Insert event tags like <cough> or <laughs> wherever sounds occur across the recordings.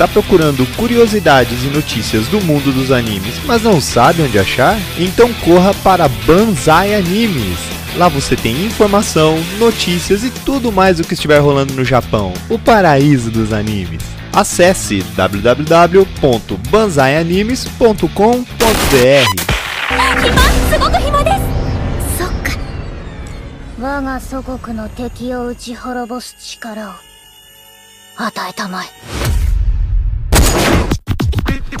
está procurando curiosidades e notícias do mundo dos animes, mas não sabe onde achar? Então corra para Banzai Animes. Lá você tem informação, notícias e tudo mais o que estiver rolando no Japão, o paraíso dos animes. Acesse www.banzaianimes.com.br. すごく暇ですそっか我が祖国の敵を打ち滅ぼす力を与えたまえ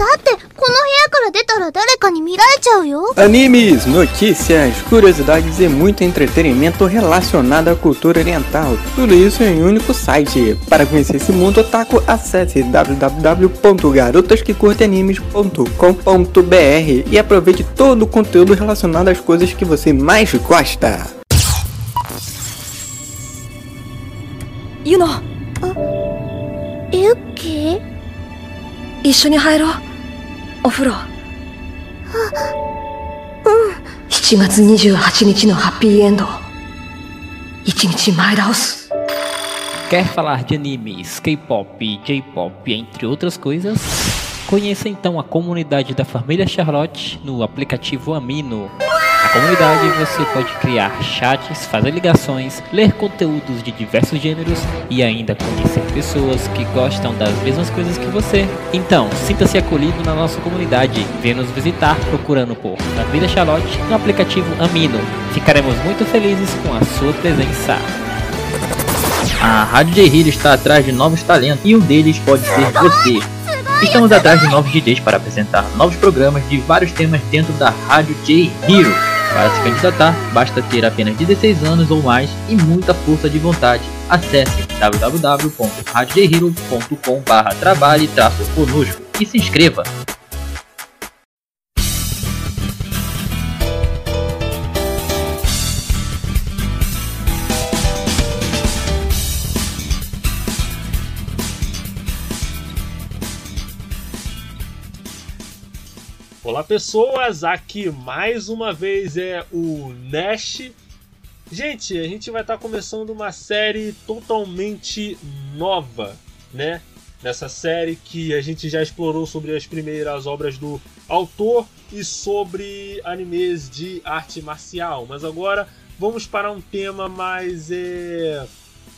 だってこの部屋から出たら誰かに見られちゃうよ Animes, notícias, curiosidades e muito entretenimento relacionado à cultura oriental. Tudo isso em um único site. Para conhecer esse mundo otaku, acesse www.garotasquecurteanimes.com.br e aproveite todo o conteúdo relacionado às coisas que você mais gosta. ユノユッキー一緒に入ろう お風呂7月28日のハッピーエンド1日前倒す Quer falar de animes, K-pop, J-pop, entre outras coisas? Conheça então a comunidade da família Charlotte no aplicativo Amino. Comunidade você pode criar chats, fazer ligações, ler conteúdos de diversos gêneros e ainda conhecer pessoas que gostam das mesmas coisas que você. Então, sinta-se acolhido na nossa comunidade. Venha nos visitar procurando por Família Charlotte no aplicativo Amino. Ficaremos muito felizes com a sua presença. A Rádio J está atrás de novos talentos e um deles pode ser você. Estamos atrás de novos DJs para apresentar novos programas de vários temas dentro da Rádio J Hero. Para se candidatar, basta ter apenas 16 anos ou mais e muita força de vontade. Acesse www.radiojhero.com.br trabalhe-conosco e se inscreva. Olá pessoas, aqui mais uma vez é o Nash. Gente, a gente vai estar começando uma série totalmente nova, né? Nessa série que a gente já explorou sobre as primeiras obras do autor e sobre animes de arte marcial. Mas agora vamos para um tema mais é,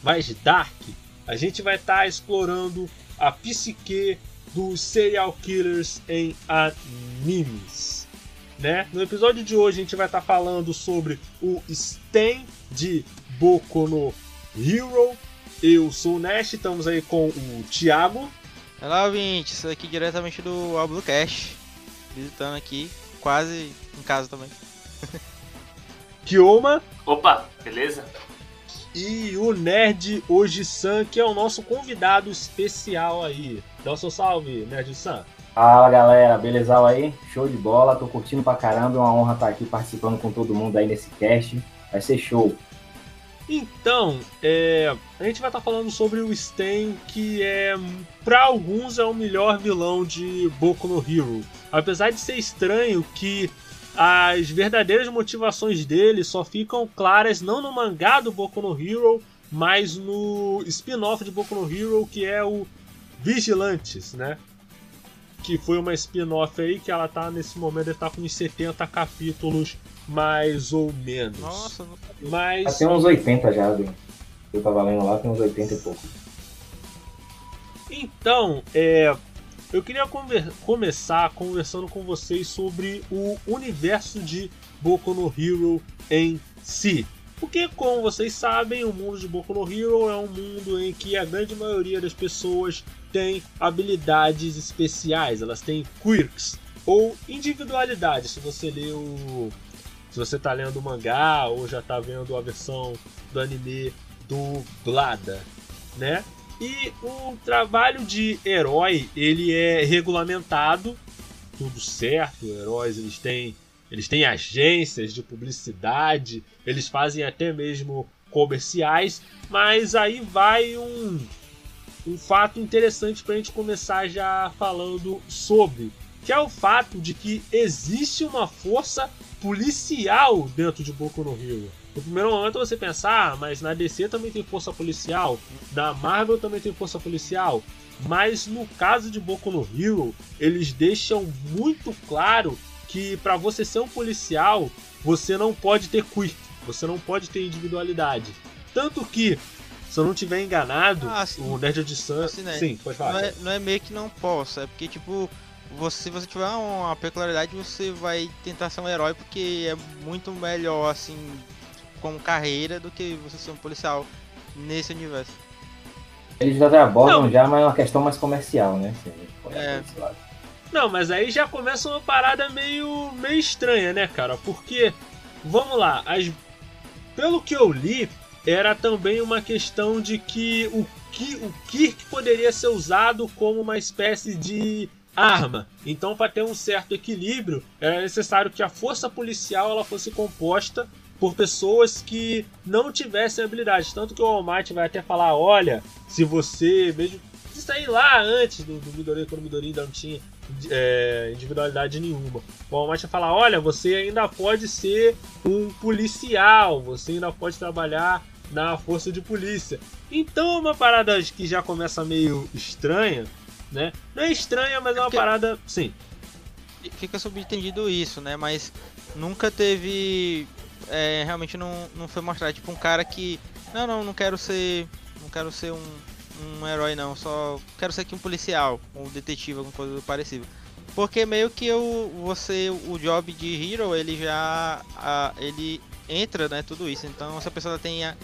mais dark. A gente vai estar explorando a psique dos serial killers em animes. Né? No episódio de hoje a gente vai estar falando sobre o Stan de Boku no Hero. Eu sou o Nash, estamos aí com o Thiago. Olá, ouvintes, isso aqui diretamente do Álbum Cash, visitando aqui, quase em casa também. <laughs> Kioma Opa, beleza? e o Nerd Oji-san, que é o nosso convidado especial aí. Dá o seu salve, Nerd-san. Fala galera, beleza aí? Show de bola, tô curtindo pra caramba, é uma honra estar aqui participando com todo mundo aí nesse cast. Vai ser show. Então, é, a gente vai estar falando sobre o Stan, que é, para alguns, é o melhor vilão de Boku no Hero. Apesar de ser estranho que as verdadeiras motivações dele só ficam claras não no mangá do Boku no Hero, mas no spin-off de Boku no Hero, que é o Vigilantes, né? Que foi uma spin-off aí que ela tá nesse momento, ela tá com uns 70 capítulos, mais ou menos. Nossa, não sabia. Mas. Já tem uns 80 já, Adriano. Eu tava lendo lá, tem uns 80 e pouco. Então, é, eu queria conver- começar conversando com vocês sobre o universo de Boku no Hero em si. Porque, como vocês sabem, o mundo de Boku no Hero é um mundo em que a grande maioria das pessoas tem habilidades especiais, elas têm quirks ou individualidades. Se você lê o. Se você tá lendo o mangá ou já tá vendo a versão do anime dublada, né? E o trabalho de herói, ele é regulamentado, tudo certo, heróis eles têm, eles têm agências de publicidade, eles fazem até mesmo comerciais, mas aí vai um, um fato interessante para a gente começar já falando sobre, que é o fato de que existe uma força policial dentro de Boku no Hero. No primeiro momento você pensa, ah, mas na DC também tem força policial, na Marvel também tem força policial. Mas no caso de Boku no Hero, eles deixam muito claro que para você ser um policial, você não pode ter quirk, você não pode ter individualidade. Tanto que, se eu não tiver enganado, Ah, o Nerd de Sun. Assim, né? Sim, pode falar. Não é, não é meio que não possa, é porque, tipo, você, se você tiver uma peculiaridade, você vai tentar ser um herói porque é muito melhor, assim, como carreira do que você ser um policial nesse universo. Eles já abordam Não. já, mas é uma questão mais comercial, né? É. por esse lado. Não, mas aí já começa uma parada meio, meio estranha, né, cara? Porque, vamos lá, as... pelo que eu li, era também uma questão de que o, Ki... o Kirk poderia ser usado como uma espécie de arma. Então, para ter um certo equilíbrio, era necessário que a força policial ela fosse composta por pessoas que não tivessem habilidade. Tanto que o All Might vai até falar: olha, se você, mesmo isso aí lá antes do, do Midori, quando o Midori ainda não tinha é, individualidade nenhuma. O All Might vai falar: olha, você ainda pode ser um policial, você ainda pode trabalhar na força de polícia. Então é uma parada que já começa meio estranha, né? Não é estranha, mas é uma porque- parada. Sim. Fica subentendido isso, né? Mas nunca teve. é, realmente não, não foi mostrado, tipo, um cara que. Não, não, não quero ser. Não quero ser um, um herói não, só quero ser aqui um policial, um detetive, alguma coisa parecida. Porque meio que o, você, o job de hero, ele já. a- ele entra, né, tudo isso. Então se a pessoa tenha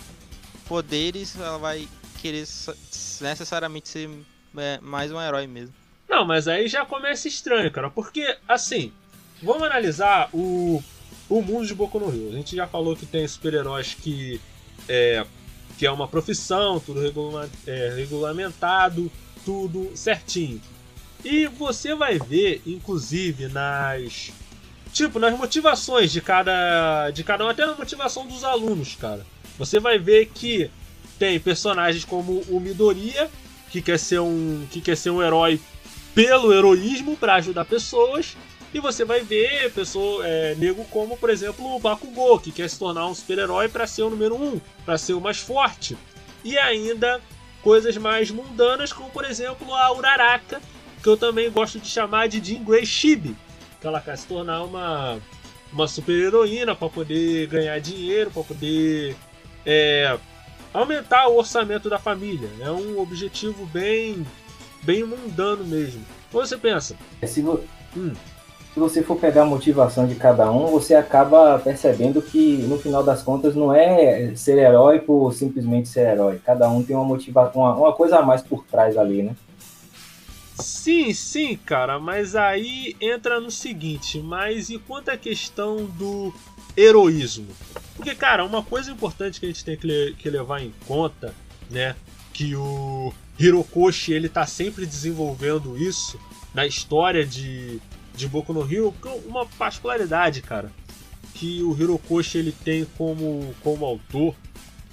poderes, ela vai querer sa- necessariamente ser é, mais um herói mesmo. Não, mas aí já começa estranho, cara. Porque, assim, vamos analisar o, o mundo de Boku no Hero. A gente já falou que tem super-heróis que é, que é uma profissão, tudo regula- é, regulamentado, tudo certinho. E você vai ver, inclusive, nas. Tipo, nas motivações de cada. De cada um, até na motivação dos alunos, cara. Você vai ver que tem personagens como o Midoriya, que quer ser um. que quer ser um herói pelo heroísmo para ajudar pessoas. E você vai ver pessoa, é, nego como, por exemplo, o Bakugou, que quer se tornar um super-herói para ser o número um, para ser o mais forte. E ainda coisas mais mundanas, como por exemplo a Uraraka, que eu também gosto de chamar de Jean Grey Chibi, que ela quer se tornar uma, uma super-heroína para poder ganhar dinheiro, para poder é, aumentar o orçamento da família. É um objetivo bem, bem mundano mesmo. Então você pensa, É, Se, vo- Hum. se você for pegar a motivação de cada um, você acaba percebendo que no final das contas não é ser herói por simplesmente ser herói. Cada um tem uma motivação, uma, uma coisa a mais por trás ali, né? Sim, sim, cara, mas aí entra no seguinte, mas e quanto à questão do heroísmo? Porque, cara, uma coisa importante que a gente tem que, que levar em conta, né, que o Hirokoshi, ele tá sempre desenvolvendo isso na história de, de Boku no Hero, uma particularidade, cara, que o Hirokoshi, ele tem como, como autor,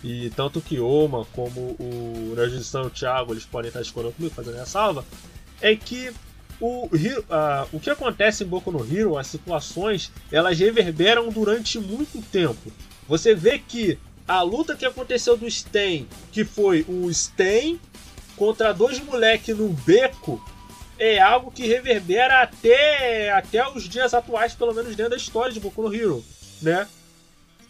e tanto o Kiyoma como o Najin-san e Thiago, eles podem estar escolhendo comigo, fazendo a salva, é que o, ah, o que acontece em Boku no Hero, as situações, elas reverberam durante muito tempo. Você vê que a luta que aconteceu do Sten, que foi o Sten contra dois moleques num beco, é algo que reverbera até, até os dias atuais, pelo menos dentro da história de Boku no Hero, né?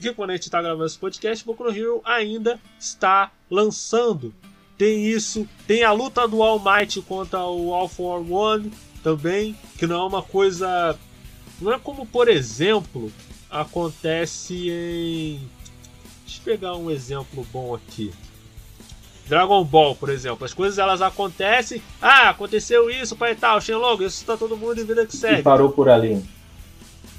Que quando a gente está gravando esse podcast, Boku no Hero ainda está lançando. Tem isso, tem a luta do All Might contra o All for One também, que não é uma coisa. Não é como, por exemplo, acontece em. Deixa eu pegar um exemplo bom aqui. Dragon Ball, por exemplo. As coisas elas acontecem. Ah, aconteceu isso, pai e tal. Shenlong, isso tá todo mundo em vida que E segue. parou por ali.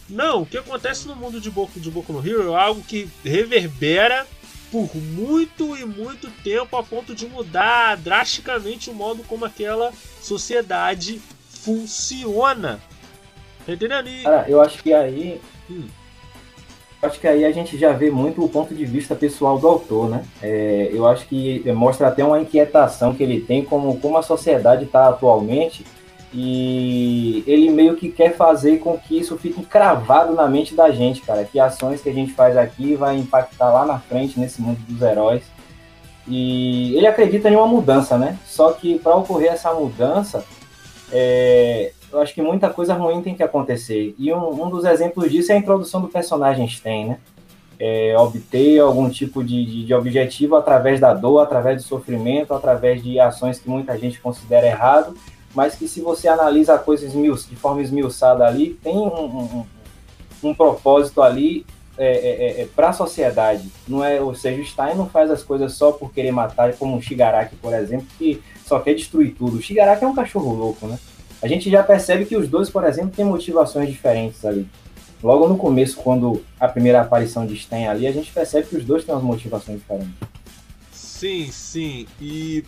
Não, o que acontece no mundo de Boku, de Boku no Hero é algo que reverbera por muito e muito tempo a ponto de mudar drasticamente o modo como aquela sociedade funciona. Tá entendendo? E, Cara, eu acho que aí. Hum. Acho que aí a gente já vê muito o ponto de vista pessoal do autor, né? É, eu acho que mostra até uma inquietação que ele tem como, como a sociedade está atualmente E ele meio que quer fazer com que isso fique cravado na mente da gente, cara. Que ações que a gente faz aqui vai impactar lá na frente nesse mundo dos heróis. E ele acredita em uma mudança, né? Só que para ocorrer essa mudança, é, eu acho que muita coisa ruim tem que acontecer. E um, um dos exemplos disso é a introdução do personagem Sten, né? É, obter algum tipo de, de, de, objetivo através da dor, através do sofrimento, através de ações que muita gente considera errado, mas que se você analisa coisas de forma esmiuçada ali, tem um, um, um propósito ali é, é, é para a sociedade. Não é, ou seja, o Stein não faz as coisas só por querer matar, como o Shigaraki, por exemplo, que só quer destruir tudo. O Shigaraki é um cachorro louco, né? A gente já percebe que os dois, por exemplo, têm motivações diferentes ali. Logo no começo, quando a primeira aparição de Sten ali, a gente percebe que os dois têm umas motivações diferentes. Sim, sim. E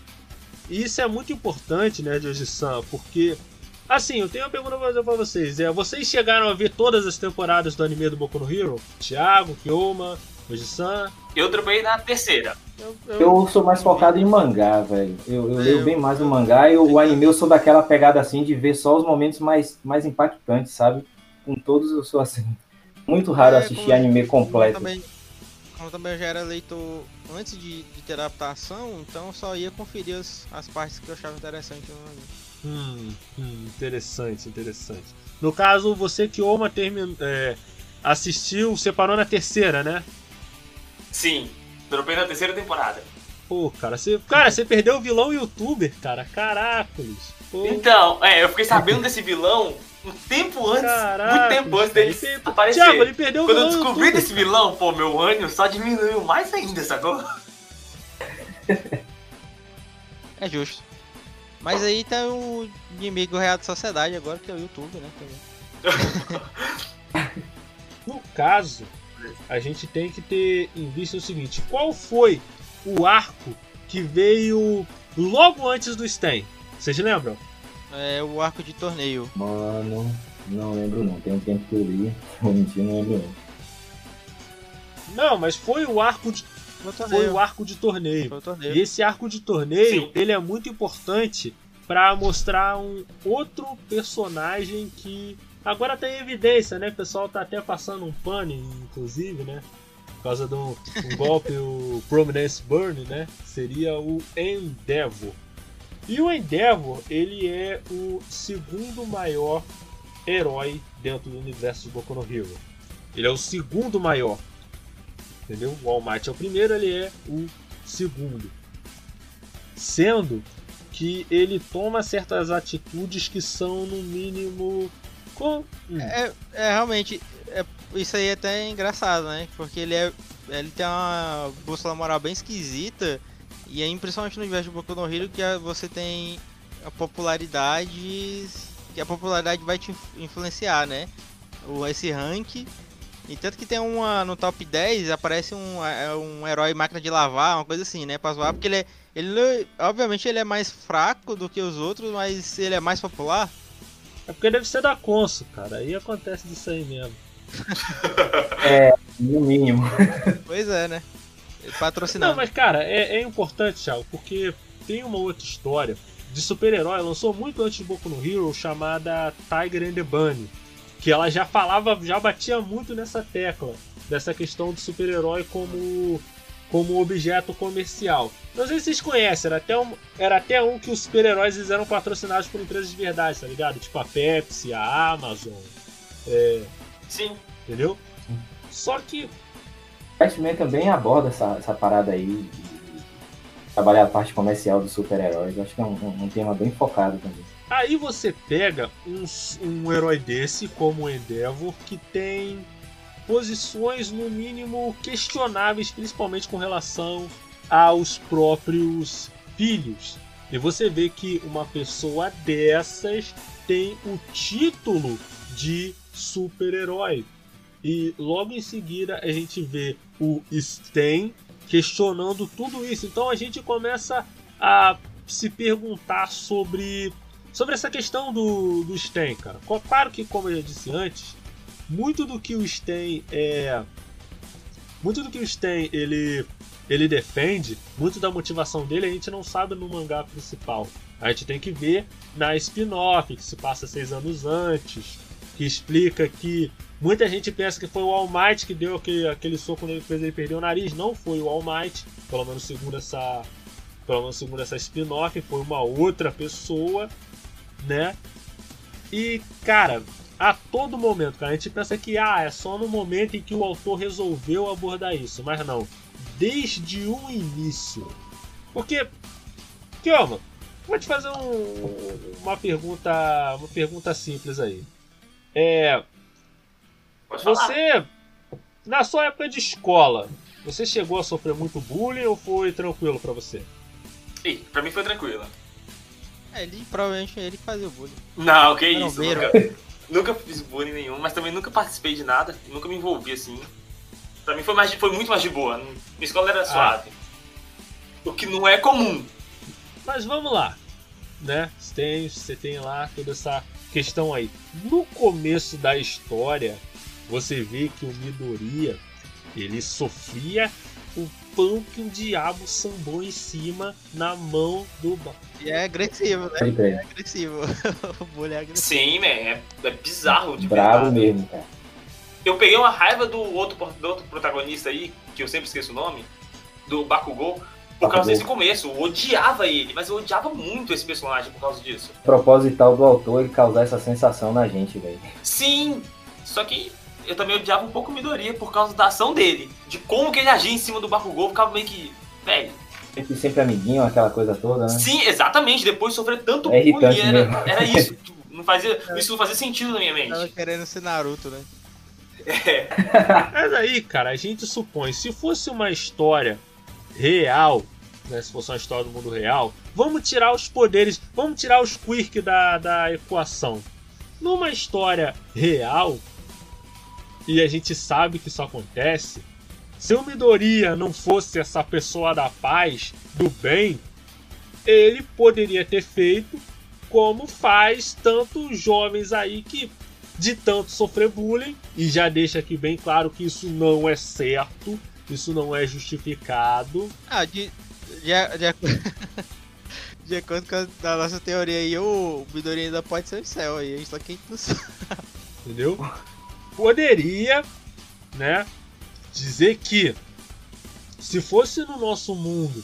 isso é muito importante, né, Joji-san, porque Assim, eu tenho uma pergunta pra fazer pra vocês. É, vocês chegaram a ver todas as temporadas do anime do Boku no Hero? Thiago, Kyoma, Oji-san? Eu tropei na terceira. Eu, eu... eu, sou mais focado em mangá, velho. Eu, eu leio bem mais o mangá e o anime eu sou daquela pegada assim de ver só os momentos mais, mais impactantes, sabe? Com todos eu sou assim. Muito raro é, assistir anime completo. Como também, como também já era leitor antes de, de ter adaptação, então eu só ia conferir as, as partes que eu achava interessante no anime. Hum, hum, interessante, interessante. No caso, você que Oma termin... É, assistiu, separou na terceira, né? Sim, dropei na terceira temporada. Pô, cara, você, cara, você perdeu o vilão youtuber, cara. Caracoles. Pô. Então, é, eu fiquei sabendo desse vilão um tempo antes, Caraca, muito tempo antes dele aparecer. Thiago, ele perdeu Quando o vilão eu descobri YouTuber, desse vilão, pô, meu ânimo só diminuiu mais ainda, sacou? É justo. Mas aí tá o inimigo real da sociedade agora, que é o YouTube, né? no caso, a gente tem que ter em vista o seguinte: qual foi o arco que veio logo antes do Stan? Vocês lembram? É o arco de torneio. Mano, não lembro não. Tem um tempo que eu li. <laughs> Vou mentir, não lembro não. Não, mas foi o arco de foi o arco de torneio. torneio. E esse arco de torneio, Sim. ele é muito importante para mostrar um outro personagem que agora tem evidência, né? O pessoal tá até passando um pane, inclusive, né? Por causa de um, um golpe, o Prominence Burn, né? Seria o Endeavor. E o Endeavor, ele é o segundo maior herói dentro do universo de Boku no Hero. Ele é o segundo maior entendeu? O All Might é o primeiro, ele é o segundo. Sendo que ele toma certas atitudes que são no mínimo. Com... Hum. É, é, realmente. É, isso aí é até engraçado, né? Porque ele é. Ele tem uma bússola moral bem esquisita. E é principalmente no universo de Boku no Hero que você tem a popularidade. Que a popularidade vai te influenciar, né? O, esse rank e tanto que tem uma no top 10 aparece um, é, um herói máquina de lavar, uma coisa assim, né? Pra zoar, porque ele é. Ele, obviamente ele é mais fraco do que os outros, mas ele é mais popular. É porque deve ser da Conso, cara. Aí acontece disso aí mesmo. <laughs> é, no mínimo. Pois é, né? Patrocinado. Não, mas cara, é, é importante, Thiago, porque tem uma outra história de super-herói, lançou muito antes de Boku no Hero, chamada Tiger and the Bunny que ela já falava, já batia muito nessa tecla, dessa questão do super-herói como, como objeto comercial. Não sei se vocês conhecem, era até um, era até um que os super-heróis eram patrocinados por empresas de verdade, tá ligado? Tipo a Pepsi, a Amazon. É... Sim. Entendeu? Só que. O Batman também aborda essa, essa parada aí de trabalhar a parte comercial dos super-heróis. Acho que é um, um, um tema bem focado também. Aí você pega um, um herói desse, como o Endeavor, que tem posições no mínimo questionáveis, principalmente com relação aos próprios filhos. E você vê que uma pessoa dessas tem o título de super-herói. E logo em seguida a gente vê o Sten questionando tudo isso. Então a gente começa a se perguntar sobre Sobre essa questão do, do Sten, cara. Claro que, como eu já disse antes, muito do que o Sten é. Muito do que o Sten ele ele defende, muito da motivação dele a gente não sabe no mangá principal. A gente tem que ver na spin-off, que se passa seis anos antes, que explica que muita gente pensa que foi o All Might que deu aquele, aquele soco nele fez ele perder o nariz. Não foi o All Might, pelo menos segundo essa, pelo menos segundo essa spin-off, foi uma outra pessoa, né? E, cara, a todo momento, cara, a gente pensa que ah, é só no momento em que o autor resolveu abordar isso, mas não. Desde o início. Porque, Kioma, vou te fazer um, uma pergunta, uma pergunta simples aí. É, você, na sua época de escola, você chegou a sofrer muito bullying ou foi tranquilo para você? Ih, pra mim foi tranquilo. É, ele provavelmente ele fazia o bullying. Não, que isso, nunca, nunca fiz bullying nenhum, mas também nunca participei de nada, nunca me envolvi assim. Pra mim foi, mais, foi muito mais de boa. Minha escola era suave. Ah. O que não é comum. Mas vamos lá. Né? Você tem, você tem lá toda essa questão aí. No começo da história, você vê que o Midoriya ele sofria pão que o diabo sambou em cima na mão do. E é agressivo, né? É, é agressivo. <laughs> o bullying é agressivo. Sim, é, é bizarro de Bravo verdade. mesmo, cara. Eu peguei uma raiva do outro, do outro protagonista aí, que eu sempre esqueço o nome, do Bakugou, por causa desse começo. Eu odiava ele, mas eu odiava muito esse personagem por causa disso. Proposital do autor ele causar essa sensação na gente, velho. Sim! Só que eu também odiava um pouco o Midoriya por causa da ação dele. De como que ele agia em cima do Bakugou, ficava meio que. Velho. Sempre, sempre amiguinho, aquela coisa toda, né? Sim, exatamente. Depois de sofrer tanto é bullying, era, era <laughs> isso. Tipo, não fazia, isso não fazia sentido na minha mente. Tava querendo ser Naruto, né? É. <laughs> Mas aí, cara, a gente supõe, se fosse uma história real, né, se fosse uma história do mundo real, vamos tirar os poderes, vamos tirar os quirk da, da equação. Numa história real, e a gente sabe que isso acontece, se o Midoriya não fosse essa pessoa da paz, do bem, ele poderia ter feito como faz tantos jovens aí que de tanto sofrer bullying e já deixa aqui bem claro que isso não é certo, isso não é justificado. Ah, de de, de, de acordo com a nossa teoria aí, o Midoriya ainda pode ser o céu aí, só que a gente não sabe. Entendeu? <laughs> poderia, né, dizer que se fosse no nosso mundo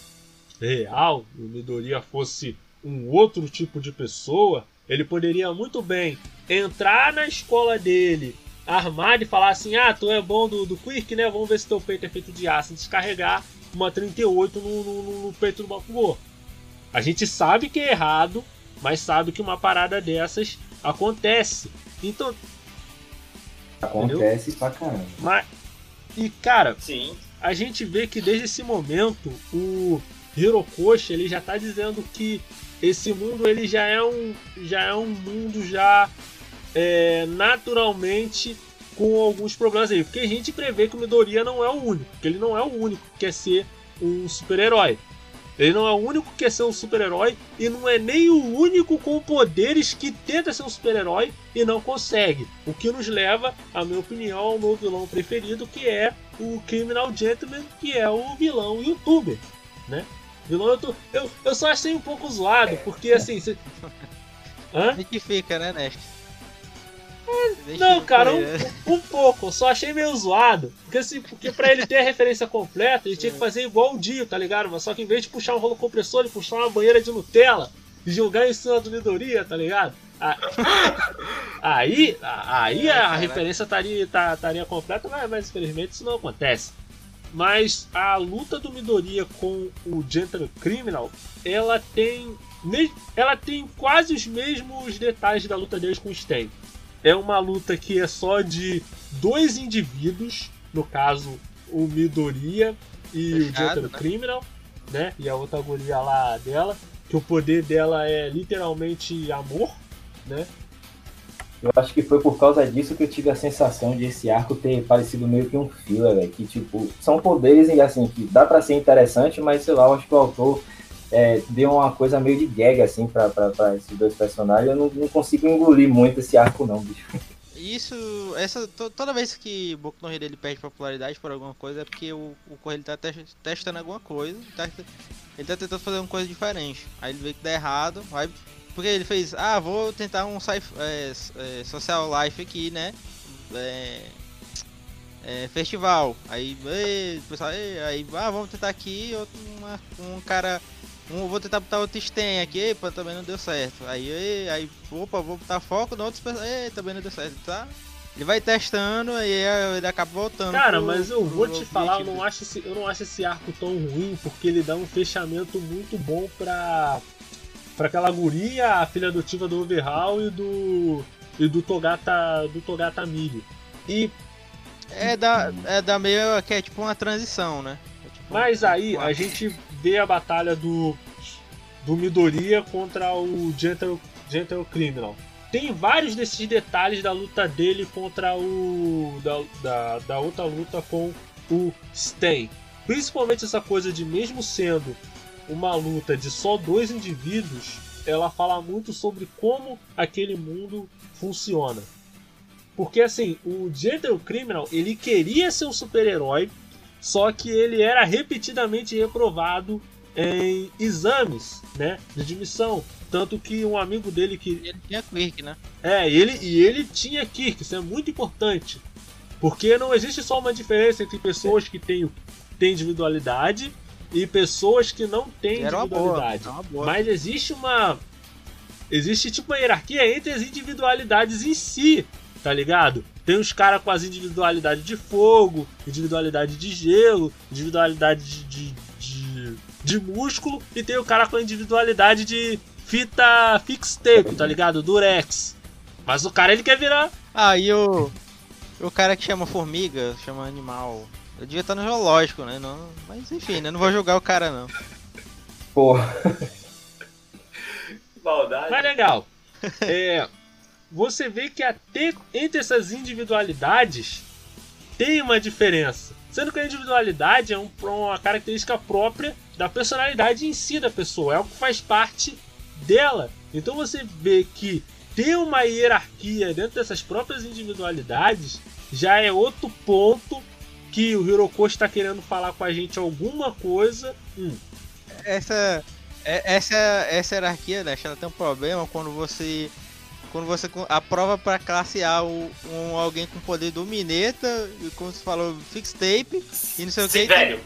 real, o Midoriya fosse um outro tipo de pessoa, ele poderia muito bem entrar na escola dele, armado e falar assim: Ah, tu é bom do, do Quick, né? Vamos ver se teu peito é feito de aço. Descarregar uma 38 no, no, no peito do Bakugou. A gente sabe que é errado, mas sabe que uma parada dessas acontece. Então, Acontece Entendeu? pra caramba. Mas, e cara, Sim. a gente vê que desde esse momento o Hirokoshi ele já tá dizendo que esse mundo ele já é um, já é um mundo já é, naturalmente com alguns problemas aí. Porque a gente prevê que o Midoriya não é o único, que ele não é o único que quer ser um super-herói. Ele não é o único que quer ser um super-herói e não é nem o único com poderes que tenta ser um super-herói e não consegue. O que nos leva, a minha opinião, ao meu vilão preferido, que é o Criminal Gentleman, que é o vilão youtuber, né? Vilão eu, eu, eu só achei um pouco zoado, porque assim. Cê... <laughs> Hã? que fica, né, Nest? Não, cara, um, um, pouco. Eu só achei meio zoado. Porque, assim, porque pra ele ter a referência completa, ele tinha que fazer igual o Dio, tá ligado? Mas só que em vez de puxar um rolo compressor, ele puxar uma banheira de Nutella e jogar em cima do Midoriya, tá ligado? Aí, <laughs> aí a referência estaria, tá, completa, mas, mas infelizmente isso não acontece. Mas a luta do Midoriya com o Gentle Criminal, ela tem ela tem quase os mesmos detalhes da luta deles com o Stan é uma luta que é só de dois indivíduos, no caso o Midoriya e Fechado, o Gentle né? Criminal, né? E a outra guria lá dela, que o poder dela é literalmente amor, né? Eu acho que foi por causa disso que eu tive a sensação de esse arco ter parecido meio que um filler, véio, que tipo, são poderes assim que dá para ser interessante, mas sei lá, eu acho que o autor é, deu uma coisa meio de gag, assim, pra, pra, pra esses dois personagens. Eu não, não, consigo engolir muito esse arco, não, bicho. Isso, essa, to- toda vez que Boku no Hero ele perde popularidade por alguma coisa é porque o, o Correio tá tes- testando alguma coisa, tá, ele tá tentando fazer uma coisa diferente. Aí ele vê que dá errado, vai, porque ele fez, ah, vou tentar um é, é, social life aqui, né? É, é, festival. Aí, o pessoal, aí, ah, vamos tentar aqui outro, uma- um cara um, vou tentar botar outro stem aqui, epa, também não deu certo. Aí, ei, aí, opa, vou botar foco no outro, ei, também não deu certo, tá? Ele vai testando e aí ele acaba voltando. Cara, pro- mas eu vou te falar, eu não, acho esse, eu não acho esse arco tão ruim, porque ele dá um fechamento muito bom pra, pra aquela guria, a filha adotiva do Overhaul e do. e do Togata. do Togata Milho. E É da, é da meio que é tipo uma transição, né? É tipo- Mas aí tipo a gente vê a batalha do, do Midoriya contra o Gentle, Gentle Criminal. Tem vários desses detalhes da luta dele contra o. da, da, da outra luta com o Sten. Principalmente essa coisa de, mesmo sendo uma luta de só dois indivíduos, ela fala muito sobre como aquele mundo funciona. Porque assim, o Gentle Criminal ele queria ser um super-herói, só que ele era repetidamente reprovado em exames, né, de admissão, tanto que um amigo dele que Ele tinha Quirk, né? é, ele e ele tinha Kirk, isso é muito importante. Porque não existe só uma diferença entre pessoas que têm, têm individualidade e pessoas que não têm Era uma boa, individualidade. era uma boa. Mas existe uma. Existe tipo uma hierarquia entre as individualidades em si, tá ligado? Tem os caras com as individualidades de fogo, individualidade de gelo, individualidade de, de, de, de músculo, e tem o cara com a individualidade de fita fix tape, tá ligado? Durex. Mas o cara ele quer virar. Ah, e o. O cara que chama formiga, chama animal. Eu devia estar no zoológico, né? Não, mas enfim, né? Não vou julgar o cara não. Pô, Maldade. Mas legal. <laughs> É, você vê que até entre essas individualidades tem uma diferença. Sendo que a individualidade é um- uma característica própria da personalidade em si da pessoa, é algo que faz parte dela. Então você vê que ter uma hierarquia dentro dessas próprias individualidades já é outro ponto que o Hiroko está querendo falar com a gente alguma coisa. Hum, Essa. é- Essa, essa hierarquia, né? Ela tem um problema quando você. Quando você aprova pra classe A o- um, alguém com poder do Mineta, e como você falou, fix tape, e não sei o Sim, que. velho.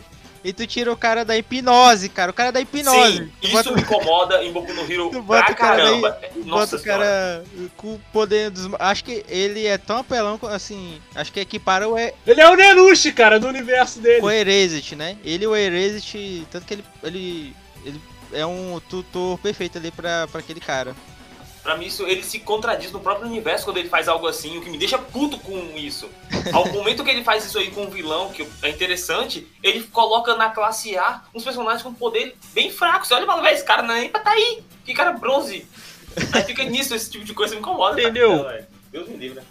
E tu tira o cara da hipnose, cara. O cara da hipnose. Sim, Tu isso bota- me incomoda em Boku no Hero <laughs> Tu bota pra o cara caramba. daí, Nossa bota o cara com o poder dos. Acho que ele é tão apelão, assim. Acho que equipara o, E- Ele é o Nenushi, cara, do universo dele. com o Erezit, né? Ele e o Erezit. Tanto que ele, ele. Ele é um tutor perfeito ali pra, pra aquele cara. Pra mim, isso, ele se contradiz no próprio universo quando ele faz algo assim, o que me deixa puto com isso. Ao <laughs> momento que ele faz isso aí com o vilão, que é interessante, ele coloca na classe A uns personagens com poder bem fracos. Você olha e fala, velho, esse cara não é nem pra tá aí. Que cara bronze. Aí fica nisso, esse tipo de coisa me incomoda. Entendeu? caramba, velho. Deus me livre.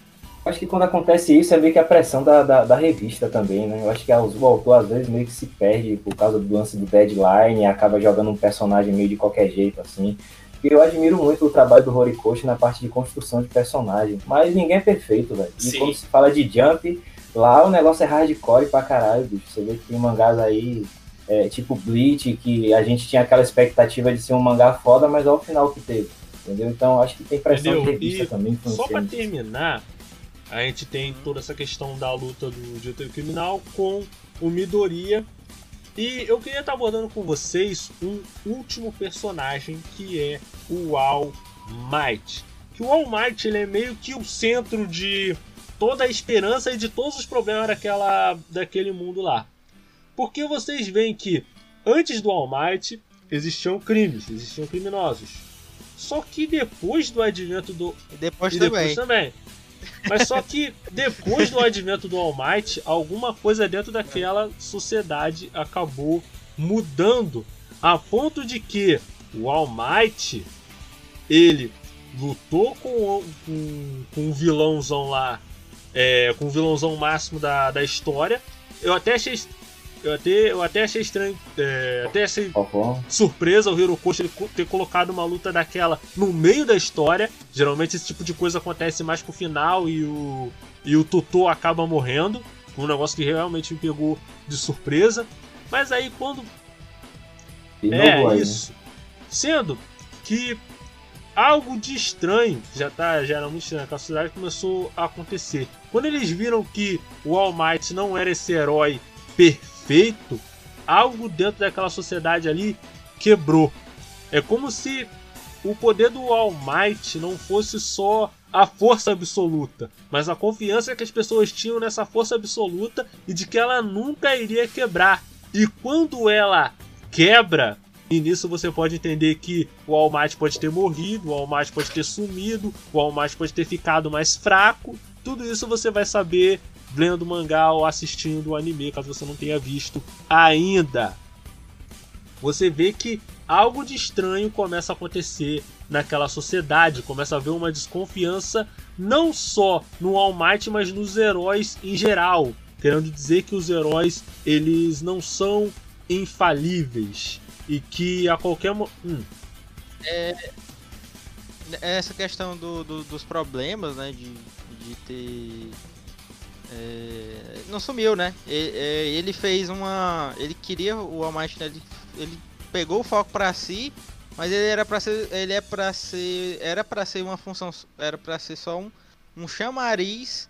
acho que quando acontece isso é meio que a pressão da, da, da revista também, né? Eu acho que o autor às vezes meio que se perde por causa do lance do deadline e acaba jogando um personagem meio de qualquer jeito, assim. Eu admiro muito o trabalho do Horikoshi na parte de construção de personagem. Mas ninguém é perfeito, velho. E Sim. quando se fala de Jump, lá o negócio é hardcore pra caralho, bicho. Você vê que tem mangás aí, é, tipo Bleach, que a gente tinha aquela expectativa de ser um mangá foda, mas olha o final que teve. Entendeu? Então acho que tem pressão de Entendeu? revista E também. Só pra terminar, a gente tem toda essa questão da luta do diretor criminal com o Midoriya. E eu queria estar abordando com vocês um último personagem que é o All Might. Que o All Might ele é meio que o centro de toda a esperança e de todos os problemas daquela, daquele mundo lá. Porque vocês veem que antes do All Might existiam crimes, existiam criminosos. Só que depois do advento do, E depois e também. depois também. Mas só que depois do advento do All Might, alguma coisa dentro daquela sociedade acabou mudando a ponto de que o All Might ele lutou com, com, com um vilãozão lá, é, com o vilãozão máximo da, da história. Eu até achei eu até, eu até achei estranho, é, até achei surpresa o Hirokoshi ele ter colocado uma luta daquela no meio da história. Geralmente esse tipo de coisa acontece mais pro final e o, e o Totô acaba morrendo. Um negócio que realmente me pegou de surpresa. Mas aí quando. E é aí, né? isso. Sendo que algo de estranho, já tá, já era muito estranho, que a sociedade começou a acontecer. Quando eles viram que o All Might não era esse herói perfeito, algo dentro daquela sociedade ali quebrou. É como se o poder do All Might não fosse só a força absoluta, mas a confiança que as pessoas tinham nessa força absoluta e de que ela nunca iria quebrar. E quando ela quebra, e nisso você pode entender que o All Might pode ter morrido, o All Might pode ter sumido, o All Might pode ter ficado mais fraco. Tudo isso você vai saber lendo mangá ou assistindo o anime, caso você não tenha visto ainda. Você vê que algo de estranho começa a acontecer naquela sociedade, começa a haver uma desconfiança não só no All Might, mas nos heróis em geral, querendo dizer que os heróis eles não são infalíveis e que a qualquer hum, É, essa questão do, do- dos problemas, né? De, de ter. É, não sumiu, né? E- é, Ele, fez uma. Ele queria o All né, ele, ele pegou o foco pra si, mas ele era para ser. Ele é para ser. Era para ser uma função. Era para ser só um, um chamariz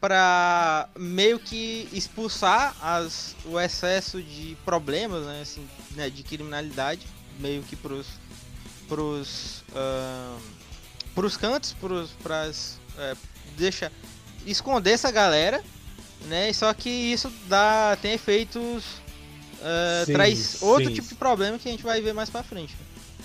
para meio que expulsar as, o excesso de problemas, né, assim, né, de criminalidade, meio que pros pros ahn, pros cantos, pros pras é, deixa esconder essa galera, né? Só que isso dá tem efeitos é, Sim, traz outro sim. tipo de problema que a gente vai ver mais pra frente.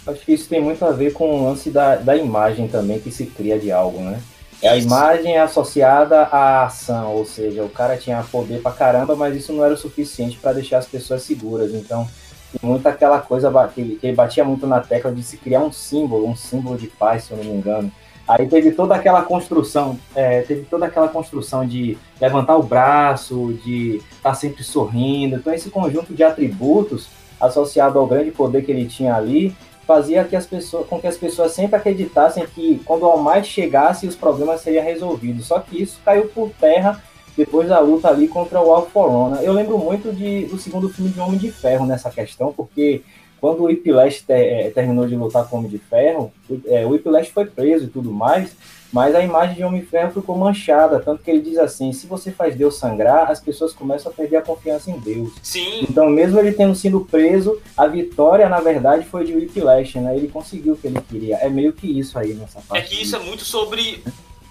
Acho que isso tem muito a ver com o lance da, da imagem também que se cria de algo, né? É a imagem associada à ação, ou seja, o cara tinha poder pra caramba, mas isso não era o suficiente para deixar as pessoas seguras. Então, tem muito aquela coisa que ele batia muito na tecla de se criar um símbolo, um símbolo de paz, se eu não me engano. Aí teve toda aquela construção, é, teve toda aquela construção de levantar o braço, de estar sempre sorrindo. Então, esse conjunto de atributos associado ao grande poder que ele tinha ali fazia que as pessoas, com que as pessoas sempre acreditassem que quando o Might chegasse os problemas seriam resolvidos. Só que isso caiu por terra depois da luta ali contra o All For One. Eu lembro muito de, do segundo filme de Homem de Ferro nessa questão, porque quando o Whiplash te- eh, terminou de lutar com o Homem de Ferro, o, eh, o Whiplash foi preso e tudo mais, mas a imagem de Homem de Ferro ficou manchada, tanto que ele diz assim, se você faz Deus sangrar, as pessoas começam a perder a confiança em Deus. Sim. Então, mesmo ele tendo sido preso, a vitória, na verdade, foi de Whiplash, né? Ele conseguiu o que ele queria. É meio que isso aí nessa É parte. que isso é muito sobre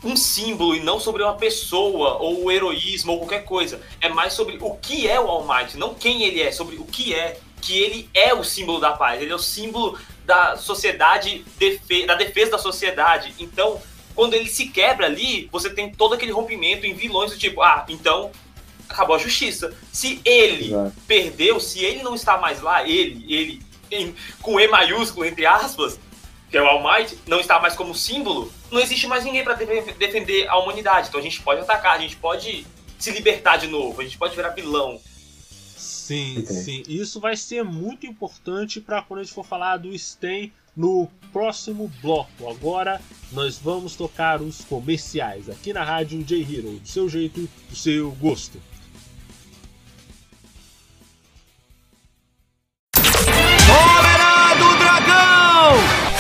um símbolo e não sobre uma pessoa ou o heroísmo ou qualquer coisa. É mais sobre o que é o All Might, não quem ele é, sobre o que é. Que ele é o símbolo da paz, ele é o símbolo da sociedade, da defesa da sociedade. Então, quando ele se quebra ali, você tem todo aquele rompimento em vilões do tipo, ah, então acabou a justiça. Se ele Exato. perdeu, se ele não está mais lá, ele, ele, em- com E maiúsculo, entre aspas, que é o All Might, não está mais como símbolo, não existe mais ninguém para defender a humanidade. Então a gente pode atacar, a gente pode se libertar de novo, a gente pode virar vilão. Sim, sim. Isso vai ser muito importante para quando a gente for falar do Sten no próximo bloco. Agora nós vamos tocar os comerciais aqui na rádio J Hero, do seu jeito, do seu gosto.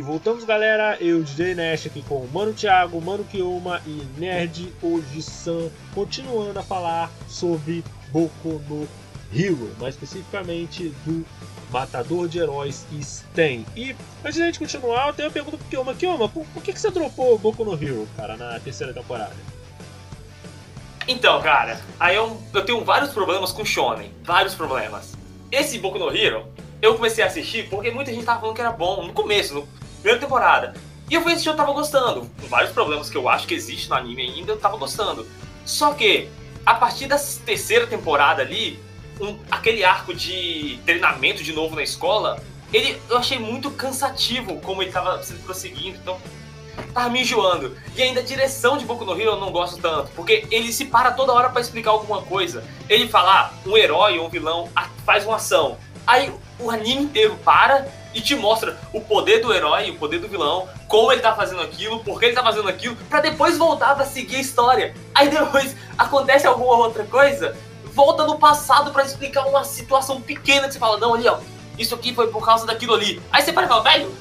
E voltamos galera, eu DJ Nash aqui com o Mano Thiago, Mano Kioma e Nerd Oji-san, continuando a falar sobre Boku no Hero, mais especificamente do Matador de Heróis Sten. E antes de a gente continuar, eu tenho uma pergunta pro Kioma. Kioma, por, por que, que você dropou Boku no Hero, cara, na terceira temporada? Então, cara, aí eu, eu tenho vários problemas com Shonen, vários problemas. Esse Boku no Hero, eu comecei a assistir porque muita gente tava falando que era bom no começo, no primeira temporada. E eu fui assistir, eu tava gostando. Com vários problemas que eu acho que existe no anime ainda, eu tava gostando. Só que, a partir da terceira temporada ali, um, aquele arco de treinamento de novo na escola, ele eu achei muito cansativo como ele tava sendo prosseguindo. Então, tava me enjoando. E ainda a direção de Boku no Hero eu não gosto tanto, porque ele se para toda hora para explicar alguma coisa. Ele fala, ah, um herói ou um vilão faz uma ação. Aí o anime inteiro para e te mostra o poder do herói, o poder do vilão, como ele tá fazendo aquilo, por que ele tá fazendo aquilo, para depois voltar para seguir a história. Aí depois acontece alguma outra coisa, volta no passado para explicar uma situação pequena que você fala, não, ali ó, isso aqui foi por causa daquilo ali. Aí você para e fala, velho,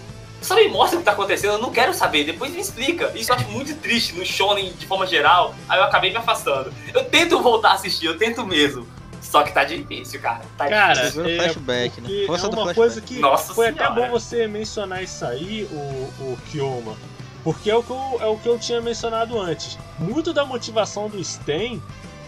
só me mostra o que tá acontecendo, eu não quero saber, depois me explica. Isso eu acho muito triste no shonen de forma geral, aí eu acabei me afastando. Eu tento voltar a assistir, eu tento mesmo. Só que tá difícil, cara. Tá cara, difícil. é, flashback, né? Força é uma flashback. coisa que Nossa foi senhora. até bom você mencionar isso aí, o, o Kioma. Porque é o, que eu, é o que eu tinha mencionado antes. Muito da motivação do Sten,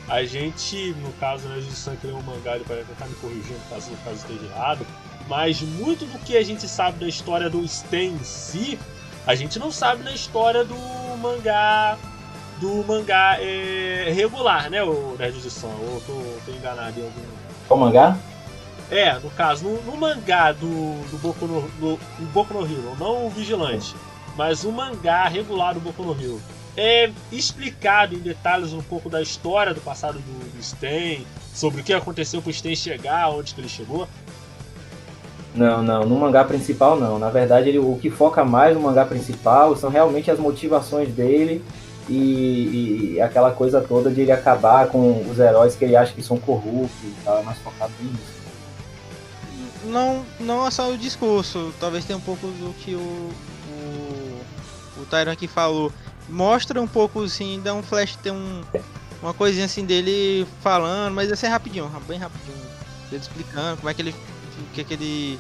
a gente, no caso, né, a gente só criou um mangá, ele pode tentar me corrigindo caso, caso esteja errado. Mas muito do que a gente sabe da história do Sten em si, a gente não sabe na história do mangá do mangá é, regular, né, o Nerd de Som? Ou tô, tô enganado em algum. Qual mangá? É, no caso, no, no mangá do, do Boku no, no, do Boku no Hero, não o Vigilante, mas o mangá regular do Boku no Hero, é explicado em detalhes um pouco da história do passado do, do Sten, sobre o que aconteceu pro Sten chegar, onde que ele chegou. Não, não, no mangá principal não. Na verdade, ele, o que foca mais no mangá principal são realmente as motivações dele e, e aquela coisa toda de ele acabar com os heróis que ele acha que são corruptos e tal, é mais focado nisso. Não, não é só o discurso, talvez tenha um pouco do que o, o, o Tyron aqui falou. Mostra um pouco assim, dá um flash, tem um, uma coisinha assim dele falando, mas assim é rapidinho, bem rapidinho. Ele explicando como é que ele. O que, que ele.